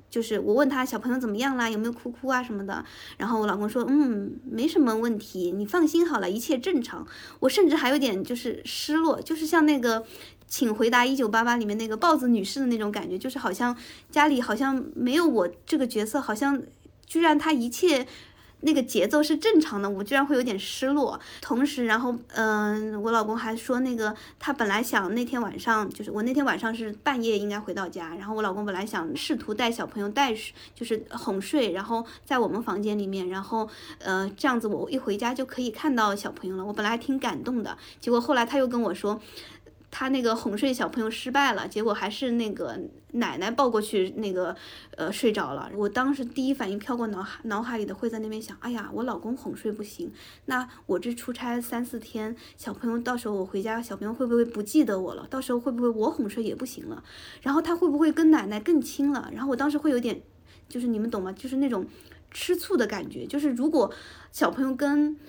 就是我问他小朋友怎么样啦，有没有哭哭啊什么的，然后我老公说嗯没什么问题，你放心好了，一切正常。我甚至还有点就是失落，就是像那个请回答一九八八里面那个豹子女士的那种感觉，就是好像家里好像没有我这个角色，好像居然他一切。那个节奏是正常的，我居然会有点失落。同时，然后，嗯，我老公还说，那个他本来想那天晚上，就是我那天晚上是半夜应该回到家，然后我老公本来想试图带小朋友带，就是哄睡，然后在我们房间里面，然后，呃，这样子我一回家就可以看到小朋友了。我本来还挺感动的，结果后来他又跟我说。他那个哄睡小朋友失败了，结果还是那个奶奶抱过去，那个呃睡着了。我当时第一反应飘过脑海脑海里的会在那边想，哎呀，我老公哄睡不行，那我这出差三四天，小朋友到时候我回家，小朋友会不会不记得我了？到时候会不会我哄睡也不行了？然后他会不会跟奶奶更亲了？然后我当时会有点，就是你们懂吗？就是那种吃醋的感觉，就是如果小朋友跟。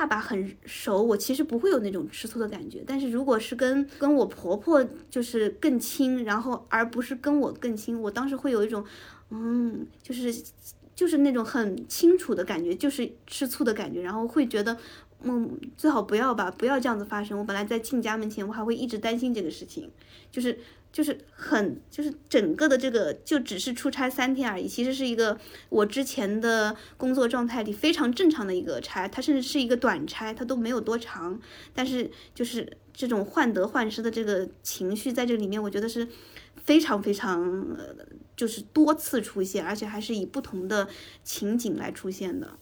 爸爸很熟，我其实不会有那种吃醋的感觉。但是如果是跟跟我婆婆就是更亲，然后而不是跟我更亲，我当时会有一种，嗯，就是就是那种很清楚的感觉，就是吃醋的感觉，然后会觉得，嗯，最好不要吧，不要这样子发生。我本来在亲家门前，我还会一直担心这个事情，就是。就是很，就是整个的这个就只是出差三天而已，其实是一个我之前的工作状态里非常正常的一个差，它甚至是一个短差，它都没有多长，但是就是这种患得患失的这个情绪在这里面，我觉得是非常非常呃，就是多次出现，而且还是以不同的情景来出现的。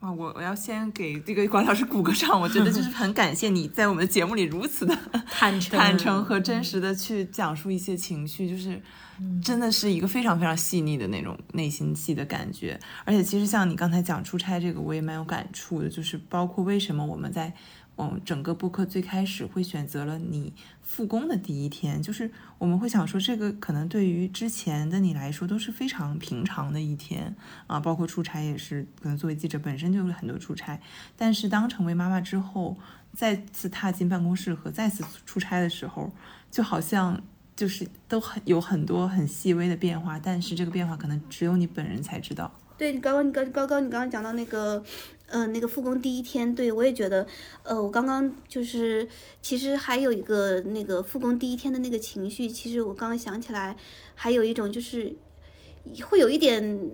啊，我我要先给这个管老师鼓个掌，我觉得就是很感谢你在我们的节目里如此的 坦诚、坦诚和真实的去讲述一些情绪，就是真的是一个非常非常细腻的那种内心戏的感觉。而且其实像你刚才讲出差这个，我也蛮有感触的，就是包括为什么我们在。嗯，整个播客最开始会选择了你复工的第一天，就是我们会想说，这个可能对于之前的你来说都是非常平常的一天啊，包括出差也是，可能作为记者本身就有很多出差，但是当成为妈妈之后，再次踏进办公室和再次出差的时候，就好像就是都很有很多很细微的变化，但是这个变化可能只有你本人才知道。对，你刚刚你刚刚刚你刚刚讲到那个。嗯，那个复工第一天，对我也觉得，呃，我刚刚就是，其实还有一个那个复工第一天的那个情绪，其实我刚刚想起来，还有一种就是，会有一点，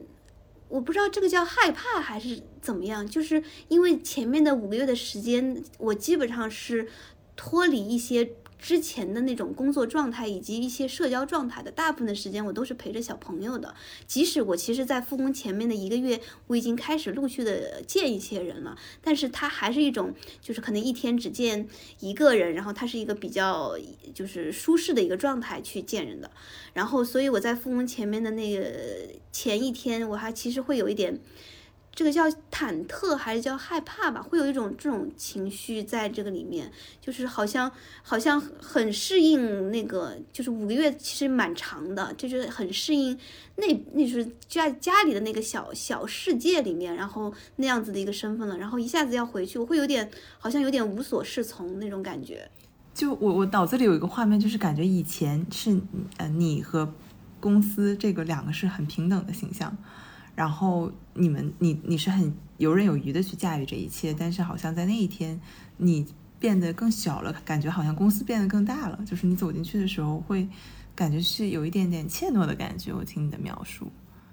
我不知道这个叫害怕还是怎么样，就是因为前面的五个月的时间，我基本上是脱离一些。之前的那种工作状态以及一些社交状态的大部分的时间，我都是陪着小朋友的。即使我其实，在复工前面的一个月，我已经开始陆续的见一些人了，但是他还是一种，就是可能一天只见一个人，然后他是一个比较就是舒适的一个状态去见人的。然后，所以我在复工前面的那个前一天，我还其实会有一点。这个叫忐忑还是叫害怕吧？会有一种这种情绪在这个里面，就是好像好像很适应那个，就是五个月其实蛮长的，就是很适应那那是家家里的那个小小世界里面，然后那样子的一个身份了，然后一下子要回去，我会有点好像有点无所适从那种感觉。就我我脑子里有一个画面，就是感觉以前是呃你和公司这个两个是很平等的形象。然后你们，你你是很游刃有余的去驾驭这一切，但是好像在那一天，你变得更小了，感觉好像公司变得更大了。就是你走进去的时候，会感觉是有一点点怯懦的感觉。我听你的描述，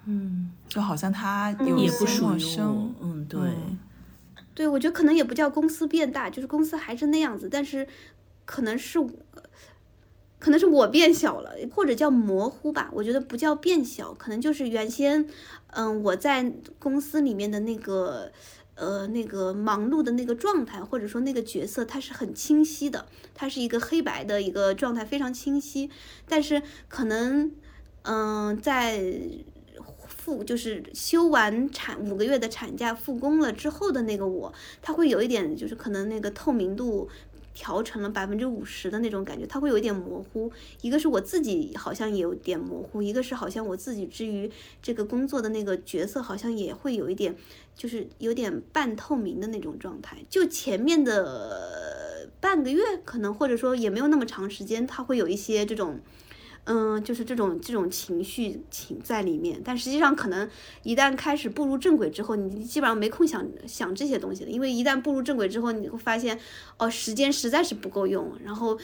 嗯，就好像他有些也不陌生。。嗯，对，嗯对，我觉得可能也不叫公司变大，就是公司还是那样子，但是可能是我，可能是我变小了，或者叫模糊吧。我觉得不叫变小，可能就是原先，嗯，我在公司里面的那个。呃，那个忙碌的那个状态，或者说那个角色，它是很清晰的，它是一个黑白的一个状态，非常清晰。但是可能，嗯、在复就是休完产五个月的产假复工了之后的那个我，他会有一点就是可能那个透明度调成了百分之五十的那种感觉，它会有一点模糊。一个是我自己好像也有点模糊，一个是好像我自己之于这个工作的那个角色好像也会有一点，就是有点半透明的那种状态。就前面的半个月，可能或者说也没有那么长时间，它会有一些这种。嗯，就是这种这种情绪情在里面，但实际上可能一旦开始步入正轨之后，你基本上没空想想这些东西了，因为一旦步入正轨之后，你会发现，哦，时间实在是不够用，然后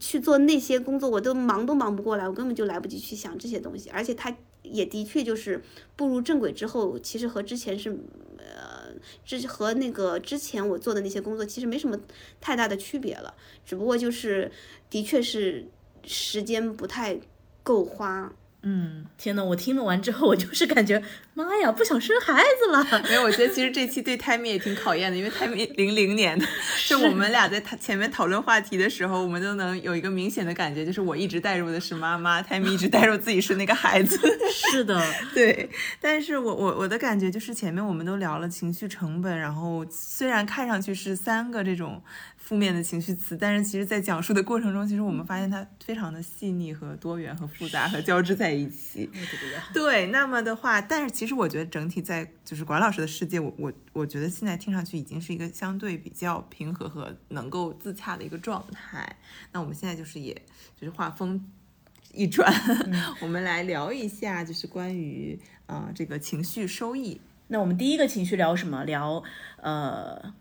去做那些工作，我都忙都忙不过来，我根本就来不及去想这些东西，而且它也的确就是步入正轨之后，其实和之前是，呃，之和那个之前我做的那些工作其实没什么太大的区别了，只不过就是的确是时间不太够花。嗯，天呐，我听了完之后，我就是感觉，妈呀，不想生孩子了。没有，我觉得其实这期对 Tammy 也挺考验的，因为 Tammy 零零年的，就我们俩在他前面讨论话题的时候，我们都能有一个明显的感觉，就是我一直带入的是妈妈，Tammy 一直带入自己是那个孩子。是的，对，但是我我我的感觉就是前面我们都聊了情绪成本，然后虽然看上去是三个这种负面的情绪词，但是其实在讲述的过程中，其实我们发现它非常的细腻和多元和复杂和交织在一起。对，那么的话，但是其实我觉得整体在就是管老师的世界，我我我觉得现在听上去已经是一个相对比较平和和能够自洽的一个状态。那我们现在就是也就是画风一转，我们来聊一下就是关于啊、呃这个情绪收益。那我们第一个情绪聊什么？聊呃。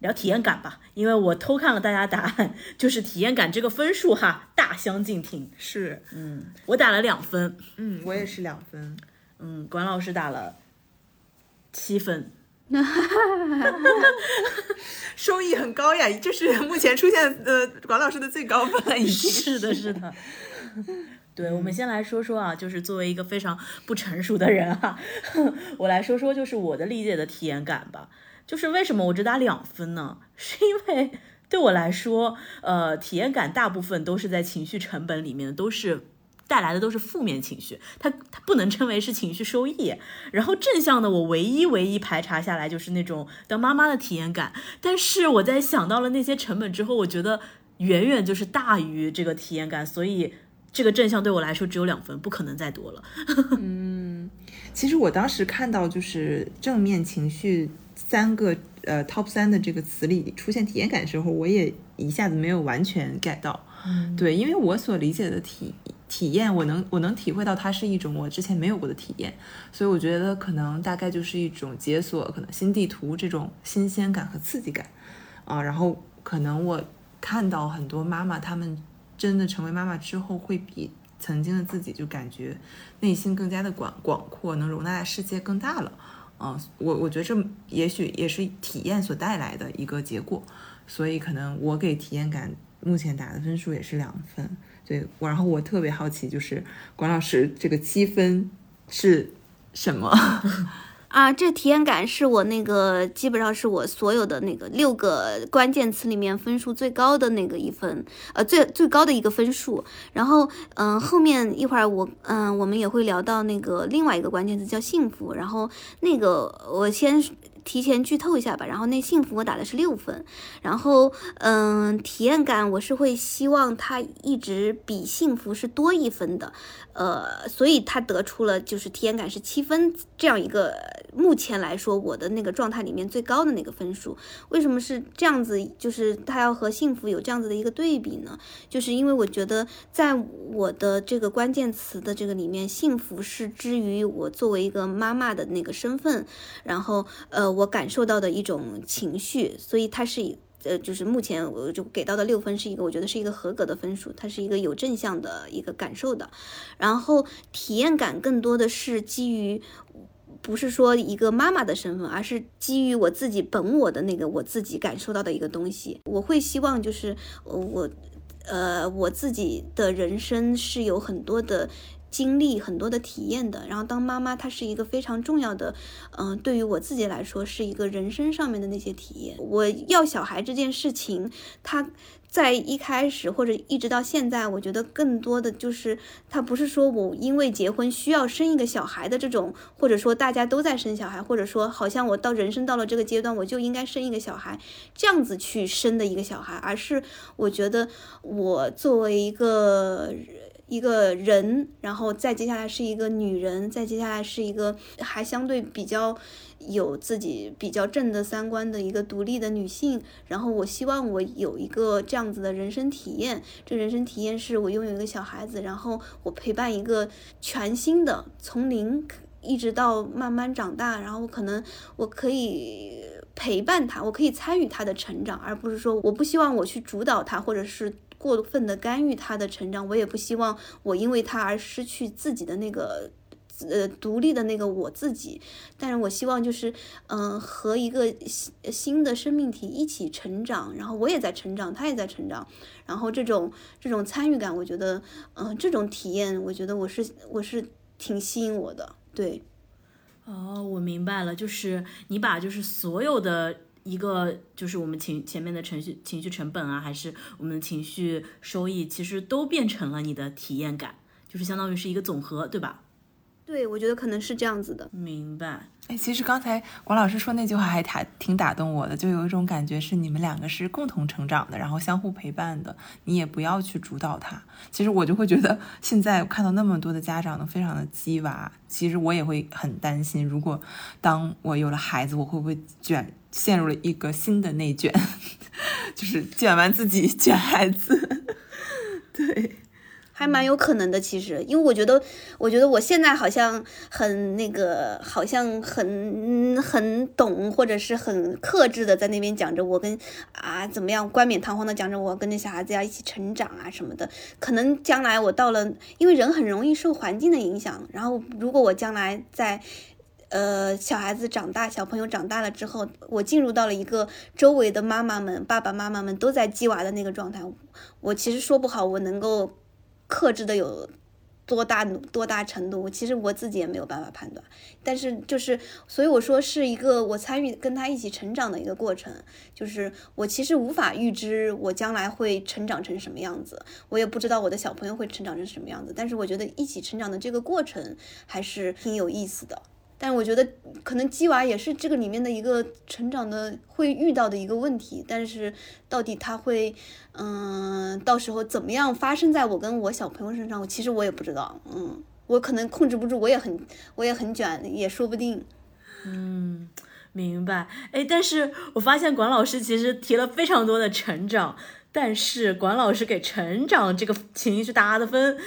聊体验感吧，因为我偷看了大家答案，就是体验感这个分数哈，大相径庭。是，嗯，我打了两分，嗯，我也是两分。嗯，管老师打了七分，哈 哈收益很高呀，这是目前出现呃管老师的最高分了，已经是的，是的。对，我们先来说说啊，就是作为一个非常不成熟的人啊，我来说说就是我的理解的体验感吧。就是为什么我只打两分呢？是因为对我来说，呃，体验感大部分都是在情绪成本里面的，都是带来的都是负面情绪，它它不能称为是情绪收益。然后正向的，我唯一唯一排查下来就是那种当妈妈的体验感。但是我在想到了那些成本之后，我觉得远远就是大于这个体验感，所以这个正向对我来说只有两分，不可能再多了。嗯其实我当时看到就是正面情绪三个呃 top 三的这个词里出现体验感的时候，我也一下子没有完全 get 到。嗯，对，因为我所理解的体体验，我能我能体会到它是一种我之前没有过的体验，所以我觉得可能大概就是一种解锁可能新地图这种新鲜感和刺激感啊。然后可能我看到很多妈妈，她们真的成为妈妈之后，会比曾经的自己就感觉内心更加的广广阔，能容纳的世界更大了。啊，我我觉得这也许也是体验所带来的一个结果，所以可能我给体验感目前打的分数也是两分。对，然后我特别好奇，就是管老师这个七分是什么？啊，这体验感是我那个基本上是我所有的那个六个关键词里面分数最高的那个一分，呃，最最高的一个分数。然后，嗯、后面一会儿我，嗯、我们也会聊到那个另外一个关键词叫幸福。然后那个我先提前剧透一下吧。然后那幸福我打的是六分，然后，嗯、体验感我是会希望它一直比幸福是多一分的。呃，所以他得出了就是体验感是七分这样一个目前来说我的那个状态里面最高的那个分数。为什么是这样子？就是他要和幸福有这样子的一个对比呢？就是因为我觉得在我的这个关键词的这个里面，幸福是之于我作为一个妈妈的那个身份，然后呃我感受到的一种情绪，所以它是以。呃，就是目前我就给到的六分是一个，我觉得是一个合格的分数，它是一个有正向的一个感受的。然后体验感更多的是基于，不是说一个妈妈的身份，而是基于我自己本我的那个我自己感受到的一个东西。我会希望就是我，呃，我自己的人生是有很多的。经历很多的体验的，然后当妈妈，她是一个非常重要的，嗯，对于我自己来说，是一个人生上面的那些体验。我要小孩这件事情，它在一开始或者一直到现在，我觉得更多的就是，它不是说我因为结婚需要生一个小孩的这种，或者说大家都在生小孩，或者说好像我到人生到了这个阶段，我就应该生一个小孩，这样子去生的一个小孩，而是我觉得我作为一个。一个人，然后再接下来是一个女人，再接下来是一个还相对比较有自己比较正的三观的一个独立的女性。然后我希望我有一个这样子的人生体验，这人生体验是我拥有一个小孩子，然后我陪伴一个全新的从零一直到慢慢长大，然后我可能我可以陪伴他，我可以参与他的成长，而不是说我不希望我去主导他，或者是。过分的干预他的成长，我也不希望我因为他而失去自己的那个呃独立的那个我自己。但是我希望就是嗯和一个新新的生命体一起成长，然后我也在成长，他也在成长，然后这种这种参与感，我觉得嗯这种体验，我觉得我是我是挺吸引我的。对，哦，我明白了，就是你把就是所有的。一个就是我们情前面的程序情绪成本啊，还是我们的情绪收益，其实都变成了你的体验感，就是相当于是一个总和，对吧？对，我觉得可能是这样子的。明白。哎，其实刚才管老师说那句话还挺挺打动我的，就有一种感觉是你们两个是共同成长的，然后相互陪伴的，你也不要去主导他。其实我就会觉得，现在看到那么多的家长都非常的鸡娃，其实我也会很担心，如果当我有了孩子，我会不会卷？陷入了一个新的内卷，就是卷完自己卷孩子，对，还蛮有可能的。其实，因为我觉得，我觉得我现在好像很那个，好像很很懂，或者是很克制的在那边讲着我跟啊怎么样冠冕堂皇的讲着我跟那小孩子要一起成长啊什么的。可能将来我到了，因为人很容易受环境的影响，然后如果我将来在。呃，小孩子长大，小朋友长大了之后，我进入到了一个周围的妈妈们、爸爸妈妈们都在鸡娃的那个状态。我其实说不好，我能够克制的有多大多大程度，其实我自己也没有办法判断。但是就是，所以我说是一个我参与跟他一起成长的一个过程。就是我其实无法预知我将来会成长成什么样子，我也不知道我的小朋友会成长成什么样子。但是我觉得一起成长的这个过程还是挺有意思的。但我觉得可能鸡娃也是这个里面的一个成长的会遇到的一个问题，但是到底他会，嗯，到时候怎么样发生在我跟我小朋友身上，我其实我也不知道，嗯，我可能控制不住，我也很我也很卷，也说不定。嗯，明白。哎，但是我发现管老师其实提了非常多的成长，但是管老师给成长这个情绪打的分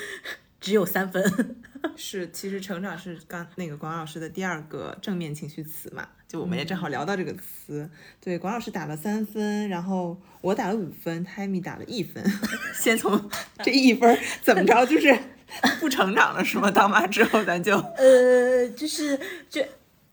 只有三分。是，其实成长是刚那个广老师的第二个正面情绪词嘛，就我们也正好聊到这个词。对，广老师打了三分，然后我打了五分，Timmy 打了一分。先从这一分怎么着，就是 不成长了是吗？当妈之后咱就呃，就是就。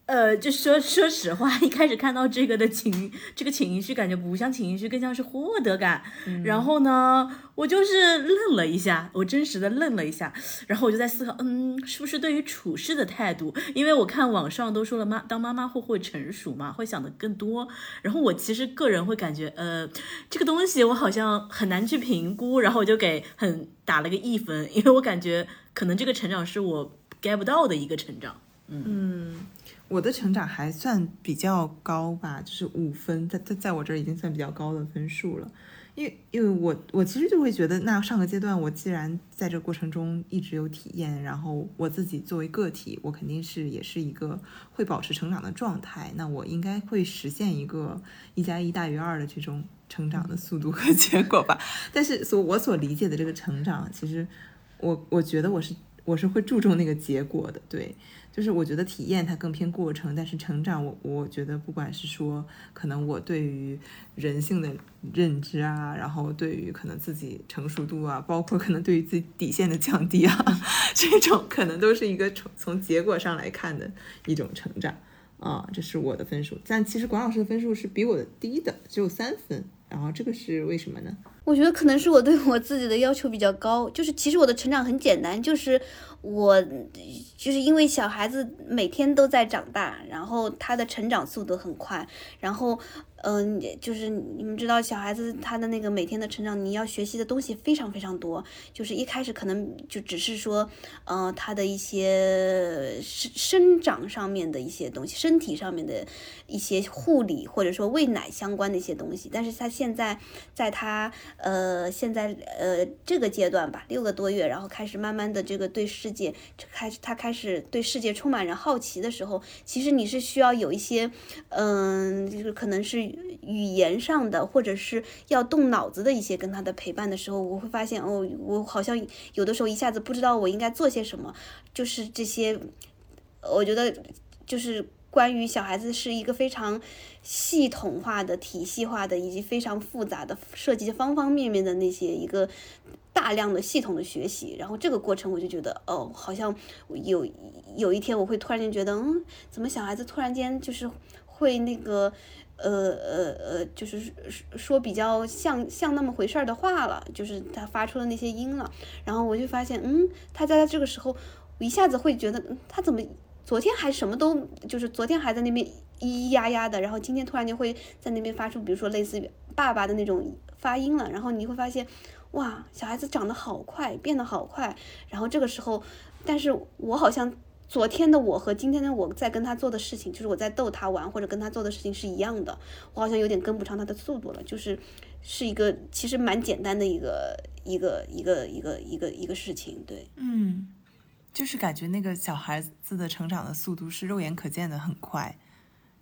呃，就说说实话，一开始看到这个的情，这个情绪感觉不像情绪，更像是获得感。然后呢，我就是愣了一下，我真实的愣了一下。然后我就在思考，嗯，是不是对于处事的态度？因为我看网上都说了，妈当妈妈会会成熟嘛，会想的更多。然后我其实个人会感觉，呃，这个东西我好像很难去评估。然后我就给很打了个一分，因为我感觉可能这个成长是我 get 不到的一个成长。嗯。我的成长还算比较高吧，就是五分，在在在我这儿已经算比较高的分数了。因为因为我我其实就会觉得，那上个阶段我既然在这过程中一直有体验，然后我自己作为个体，我肯定是也是一个会保持成长的状态，那我应该会实现一个一加一大于二的这种成长的速度和结果吧。但是所我所理解的这个成长，其实我我觉得我是。我是会注重那个结果的，对，就是我觉得体验它更偏过程，但是成长我我觉得不管是说可能我对于人性的认知啊，然后对于可能自己成熟度啊，包括可能对于自己底线的降低啊，这种可能都是一个从从结果上来看的一种成长。啊，这是我的分数，但其实管老师的分数是比我的低的，只有三分，然后这个是为什么呢？我觉得可能是我对我自己的要求比较高，就是其实我的成长很简单，就是我就是因为小孩子每天都在长大，然后他的成长速度很快，然后。嗯，就是你们知道，小孩子他的那个每天的成长，你要学习的东西非常非常多。就是一开始可能就只是说，呃，他的一些生生长上面的一些东西，身体上面的一些护理，或者说喂奶相关的一些东西。但是他现在在他呃现在呃这个阶段吧，六个多月，然后开始慢慢的这个对世界开始他开始对世界充满着好奇的时候，其实你是需要有一些嗯，就是可能是。语言上的，或者是要动脑子的一些跟他的陪伴的时候，我会发现哦，我好像有的时候一下子不知道我应该做些什么。就是这些，我觉得就是关于小孩子是一个非常系统化的、体系化的，以及非常复杂的，涉及方方面面的那些一个大量的系统的学习。然后这个过程，我就觉得哦，好像有有一天我会突然间觉得，嗯，怎么小孩子突然间就是会那个。呃呃呃，就是说比较像像那么回事儿的话了，就是他发出的那些音了，然后我就发现，嗯，他在这个时候，我一下子会觉得，他怎么昨天还什么都，就是昨天还在那边咿咿呀呀的，然后今天突然间会在那边发出，比如说类似于爸爸的那种发音了，然后你会发现，哇，小孩子长得好快，变得好快，然后这个时候，但是我好像。昨天的我和今天的我在跟他做的事情，就是我在逗他玩或者跟他做的事情是一样的。我好像有点跟不上他的速度了，就是是一个其实蛮简单的一个一个一个一个一个一个事情。对，嗯，就是感觉那个小孩子的成长的速度是肉眼可见的很快，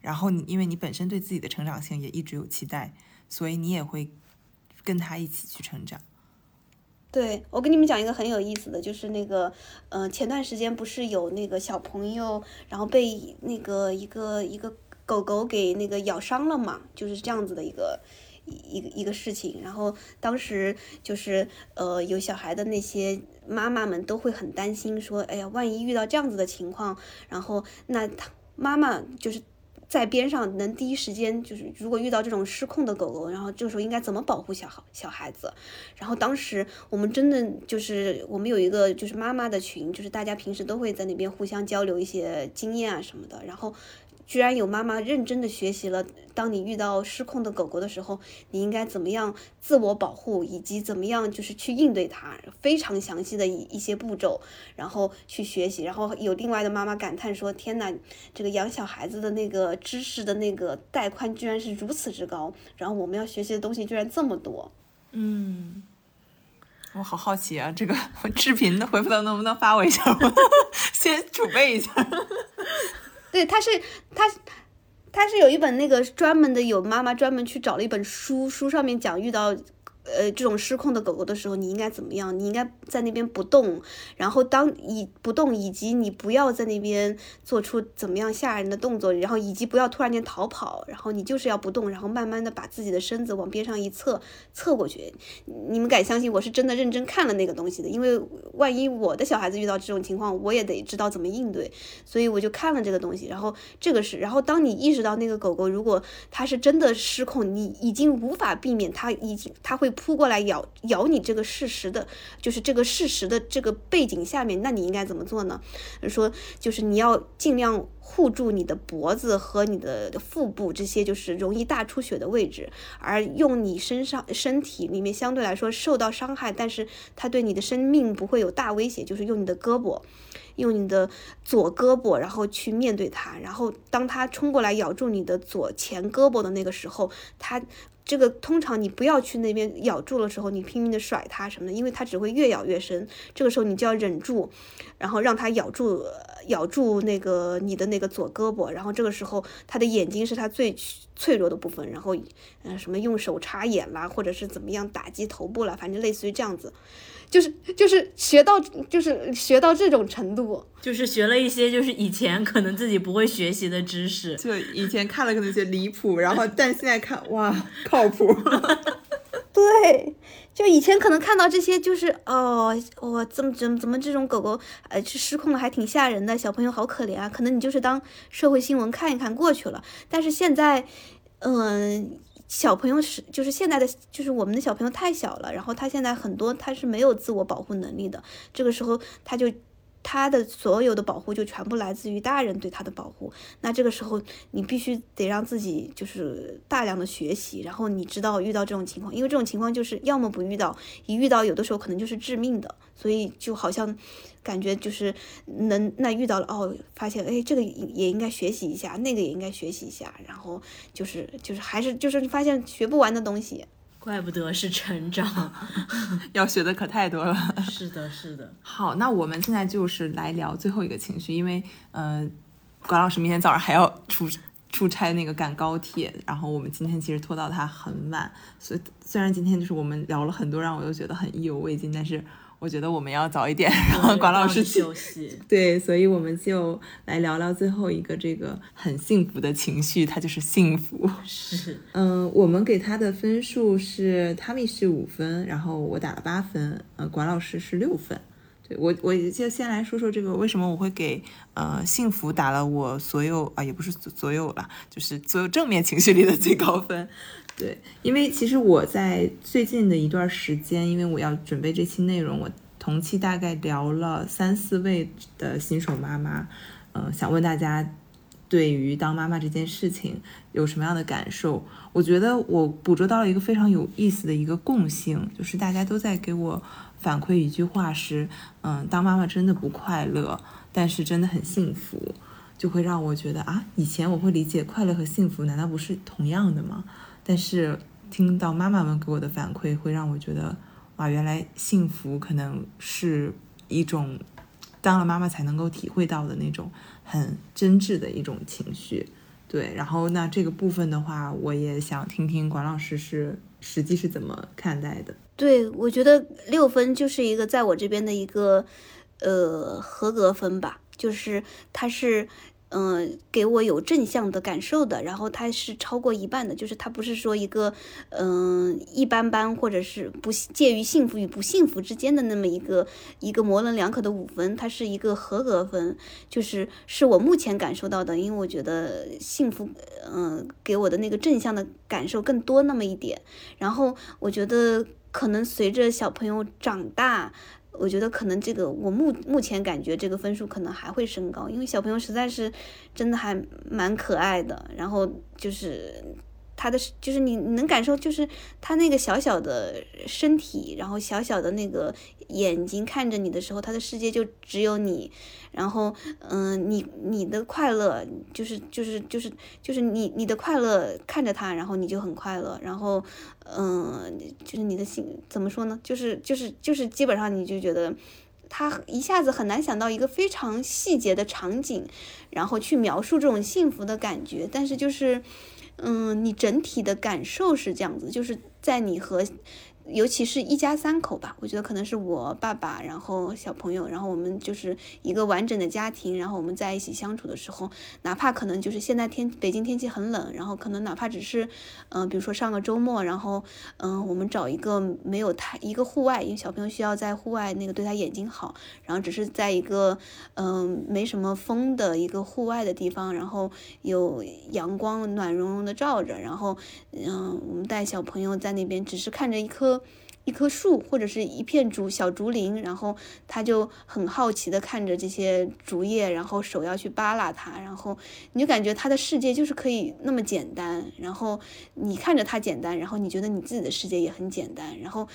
然后你因为你本身对自己的成长性也一直有期待，所以你也会跟他一起去成长。对我跟你们讲一个很有意思的，就是那个，嗯，前段时间不是有那个小朋友，然后被那个一个一个狗狗给那个咬伤了嘛，就是这样子的一个一个一个事情。然后当时就是呃，有小孩的那些妈妈们都会很担心，说，哎呀，万一遇到这样子的情况，然后那他妈妈就是。在边上能第一时间就是，如果遇到这种失控的狗狗，然后这个时候应该怎么保护小孩小孩子？然后当时我们真的就是我们有一个就是妈妈的群，就是大家平时都会在那边互相交流一些经验啊什么的，然后。居然有妈妈认真的学习了，当你遇到失控的狗狗的时候，你应该怎么样自我保护，以及怎么样就是去应对它，非常详细的一一些步骤，然后去学习。然后有另外的妈妈感叹说：“天哪，这个养小孩子的那个知识的那个带宽居然是如此之高，然后我们要学习的东西居然这么多。”嗯，我好好奇啊，这个 视频的回复到能不能发我一下？先储备一下。对，他是他，他是有一本那个专门的，有妈妈专门去找了一本书，书上面讲遇到。呃，这种失控的狗狗的时候，你应该怎么样？你应该在那边不动，然后当以不动，以及你不要在那边做出怎么样吓人的动作，然后以及不要突然间逃跑，然后你就是要不动，然后慢慢的把自己的身子往边上一侧，侧过去。你们敢相信我是真的认真看了那个东西的？因为万一我的小孩子遇到这种情况，我也得知道怎么应对，所以我就看了这个东西。然后这个是，然后当你意识到那个狗狗如果它是真的失控，你已经无法避免它已经它会。扑过来咬咬你这个事实的，就是这个事实的这个背景下面，那你应该怎么做呢？说就是你要尽量护住你的脖子和你的腹部这些就是容易大出血的位置，而用你身上身体里面相对来说受到伤害，但是它对你的生命不会有大威胁，就是用你的胳膊，用你的左胳膊，然后去面对它，然后当它冲过来咬住你的左前胳膊的那个时候，它。这个通常你不要去那边咬住了时候，你拼命的甩它什么的，因为它只会越咬越深。这个时候你就要忍住，然后让它咬住咬住那个你的那个左胳膊。然后这个时候它的眼睛是它最脆弱的部分，然后嗯什么用手插眼啦，或者是怎么样打击头部了，反正类似于这样子。就是就是学到就是学到这种程度，就是学了一些就是以前可能自己不会学习的知识。就以前看了可能觉得离谱，然后但现在看哇靠谱。对，就以前可能看到这些，就是哦，我怎么怎么怎么这种狗狗，呃，失控了还挺吓人的，小朋友好可怜啊。可能你就是当社会新闻看一看过去了。但是现在，嗯，小朋友是就是现在的就是我们的小朋友太小了，然后他现在很多他是没有自我保护能力的，这个时候他就。他的所有的保护就全部来自于大人对他的保护，那这个时候你必须得让自己就是大量的学习，然后你知道遇到这种情况，因为这种情况就是要么不遇到，一遇到有的时候可能就是致命的，所以就好像感觉就是能那遇到了哦，发现哎这个也应该学习一下，那个也应该学习一下，然后就是就是还是就是发现学不完的东西。怪不得是成长 要学的可太多了。是的，是的。好，那我们现在就是来聊最后一个情绪，因为呃，管老师明天早上还要出出差，那个赶高铁，然后我们今天其实拖到他很晚，所以虽然今天就是我们聊了很多，让我又觉得很意犹未尽，但是。我觉得我们要早一点，然后管老师休息。对，所以我们就来聊聊最后一个这个很幸福的情绪，它就是幸福。是，嗯，我们给他的分数是汤米是五分，然后我打了八分，呃，管老师是六分。对我，我就先来说说这个为什么我会给呃幸福打了我所有啊，也不是所有了，就是所有正面情绪里的最高分。对，因为其实我在最近的一段时间，因为我要准备这期内容，我同期大概聊了三四位的新手妈妈，嗯，想问大家对于当妈妈这件事情有什么样的感受？我觉得我捕捉到了一个非常有意思的一个共性，就是大家都在给我反馈一句话是，嗯，当妈妈真的不快乐，但是真的很幸福，就会让我觉得啊，以前我会理解快乐和幸福，难道不是同样的吗？但是听到妈妈们给我的反馈，会让我觉得，哇，原来幸福可能是一种当了妈妈才能够体会到的那种很真挚的一种情绪。对，然后那这个部分的话，我也想听听管老师是实际是怎么看待的。对，我觉得六分就是一个在我这边的一个呃合格分吧，就是它是。嗯，给我有正向的感受的，然后它是超过一半的，就是它不是说一个嗯一般般，或者是不介于幸福与不幸福之间的那么一个一个模棱两可的五分，它是一个合格分，就是是我目前感受到的，因为我觉得幸福，嗯，给我的那个正向的感受更多那么一点，然后我觉得可能随着小朋友长大。我觉得可能这个，我目目前感觉这个分数可能还会升高，因为小朋友实在是真的还蛮可爱的，然后就是。他的就是你你能感受，就是他那个小小的身体，然后小小的那个眼睛看着你的时候，他的世界就只有你。然后，嗯，你你的快乐就是就是就是就是你你的快乐看着他，然后你就很快乐。然后，嗯，就是你的心怎么说呢？就是就是就是基本上你就觉得他一下子很难想到一个非常细节的场景，然后去描述这种幸福的感觉。但是就是。嗯，你整体的感受是这样子，就是在你和。尤其是一家三口吧，我觉得可能是我爸爸，然后小朋友，然后我们就是一个完整的家庭，然后我们在一起相处的时候，哪怕可能就是现在天北京天气很冷，然后可能哪怕只是，嗯，比如说上个周末，然后嗯，我们找一个没有太一个户外，因为小朋友需要在户外那个对他眼睛好，然后只是在一个嗯没什么风的一个户外的地方，然后有阳光暖融融的照着，然后嗯，我们带小朋友在那边只是看着一颗一棵树或者是一片竹小竹林，然后他就很好奇的看着这些竹叶，然后手要去扒拉它，然后你就感觉他的世界就是可以那么简单，然后你看着他简单，然后你觉得你自己的世界也很简单，然后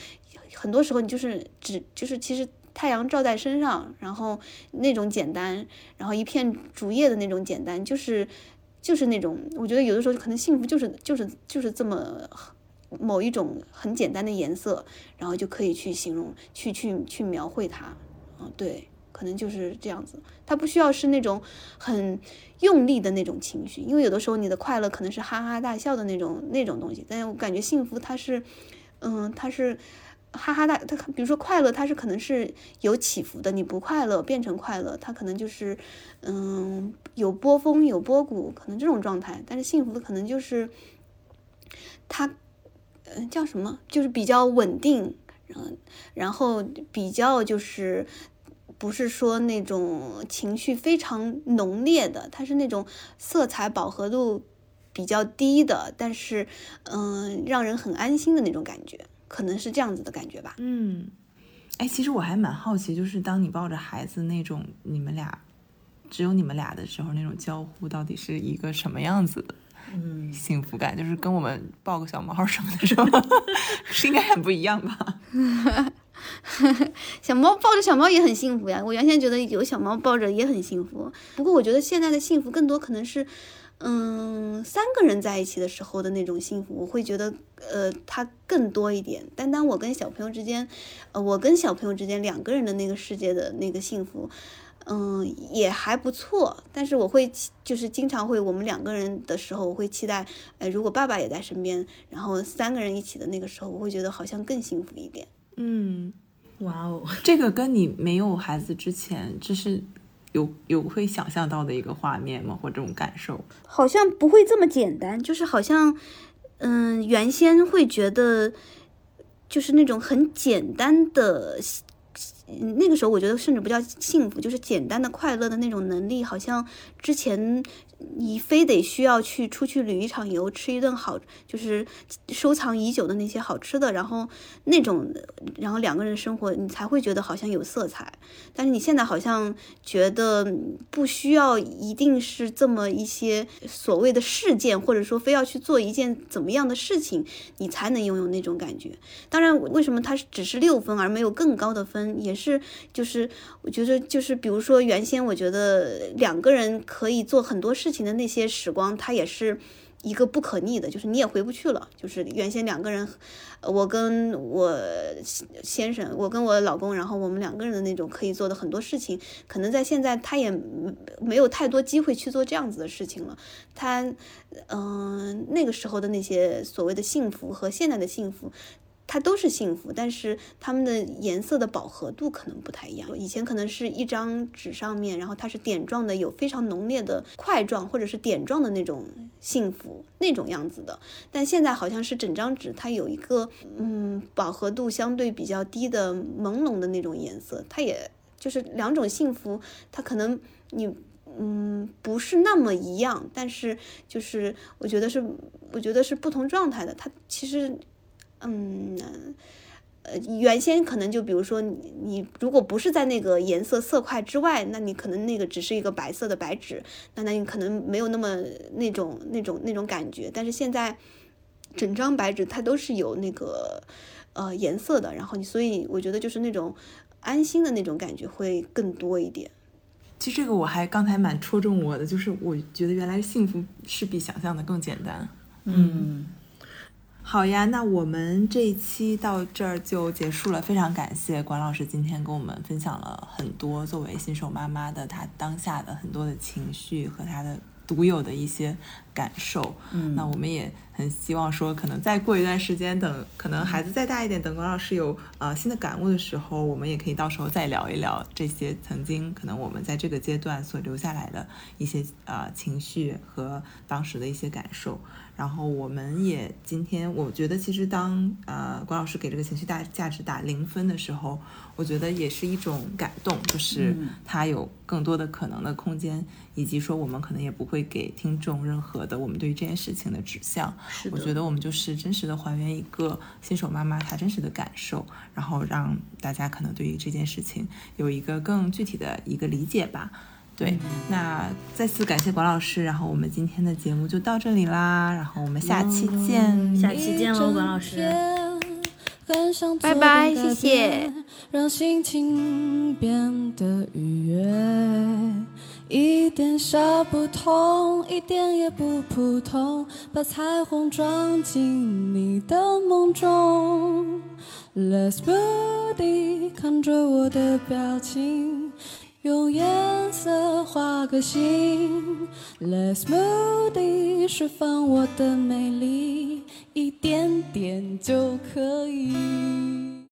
很多时候你就是只就是其实太阳照在身上，然后那种简单，然后一片竹叶的那种简单，就是就是那种我觉得有的时候可能幸福就是就是就是这么。某一种很简单的颜色，然后就可以去形容、去去去描绘它，嗯，对，可能就是这样子。它不需要是那种很用力的那种情绪，因为有的时候你的快乐可能是哈哈大笑的那种那种东西。但是我感觉幸福它是，嗯，它是，哈哈大，它比如说快乐，它是可能是有起伏的，你不快乐变成快乐，它可能就是嗯有波峰有波谷，可能这种状态。但是幸福的可能就是它嗯叫什么，就是比较稳定，嗯，然后比较就是不是说那种情绪非常浓烈的，它是那种色彩饱和度比较低的，但是嗯让人很安心的那种感觉。可能是这样子的感觉吧。嗯，哎，其实我还蛮好奇，就是当你抱着孩子那种你们俩只有你们俩的时候，那种交互到底是一个什么样子的？嗯，幸福感就是跟我们抱个小猫什么的，是吗？是应该很不一样吧？小猫抱着小猫也很幸福呀。我原先觉得有小猫抱着也很幸福，不过我觉得现在的幸福更多可能是。嗯，三个人在一起的时候的那种幸福，我会觉得，呃，它更多一点。单单我跟小朋友之间，呃，我跟小朋友之间两个人的那个世界的那个幸福，嗯，也还不错。但是我会就是经常会我们两个人的时候，我会期待，呃，如果爸爸也在身边，然后三个人一起的那个时候，我会觉得好像更幸福一点。嗯，哇哦，这个跟你没有孩子之前，这是。有有会想象到的一个画面吗？或这种感受？好像不会这么简单，就是好像，嗯，原先会觉得，就是那种很简单的。那个时候我觉得甚至不叫幸福，就是简单的快乐的那种能力，好像之前你非得需要去出去旅一场游，吃一顿好，就是收藏已久的那些好吃的，然后那种，然后两个人生活，你才会觉得好像有色彩。但是你现在好像觉得不需要一定是这么一些所谓的事件，或者说非要去做一件怎么样的事情，你才能拥有那种感觉。当然，为什么它只是六分而没有更高的分，也是。就是我觉得，就是比如说，原先我觉得两个人可以做很多事情的那些时光，它也是一个不可逆的，就是你也回不去了。就是原先两个人，我跟我先生，我跟我老公，然后我们两个人的那种可以做的很多事情，可能在现在他也没有太多机会去做这样子的事情了。他，嗯，那个时候的那些所谓的幸福和现在的幸福。它都是幸福，但是它们的颜色的饱和度可能不太一样。以前可能是一张纸上面，然后它是点状的，有非常浓烈的块状或者是点状的那种幸福那种样子的。但现在好像是整张纸，它有一个嗯饱和度相对比较低的朦胧的那种颜色。它也就是两种幸福，它可能你嗯不是那么一样，但是就是我觉得是我觉得是不同状态的。它其实。嗯，呃，原先可能就比如说你你如果不是在那个颜色色块之外，那你可能那个只是一个白色的白纸，那那你可能没有那么那种那种那种感觉。但是现在整张白纸它都是有那个呃颜色的，然后你所以我觉得就是那种安心的那种感觉会更多一点。其实这个我还刚才蛮戳中我的，就是我觉得原来幸福是比想象的更简单。嗯。好呀，那我们这一期到这儿就结束了。非常感谢管老师今天跟我们分享了很多作为新手妈妈的她当下的很多的情绪和她的独有的一些感受。嗯，那我们也很希望说，可能再过一段时间，等可能孩子再大一点，等管老师有呃新的感悟的时候，我们也可以到时候再聊一聊这些曾经可能我们在这个阶段所留下来的一些呃情绪和当时的一些感受。然后我们也今天，我觉得其实当呃关老师给这个情绪大价值打零分的时候，我觉得也是一种感动，就是他有更多的可能的空间，以及说我们可能也不会给听众任何的我们对于这件事情的指向。我觉得我们就是真实的还原一个新手妈妈她真实的感受，然后让大家可能对于这件事情有一个更具体的一个理解吧。对，那再次感谢管老师，然后我们今天的节目就到这里啦，然后我们下期见，下期见喽，管老师，拜拜，谢谢。让心情变得愉悦，一点小不同，一点也不普通，把彩虹装进你的梦中。Let's body 看着我的表情。用颜色画个心，Let's moody 释放我的美丽，一点点就可以。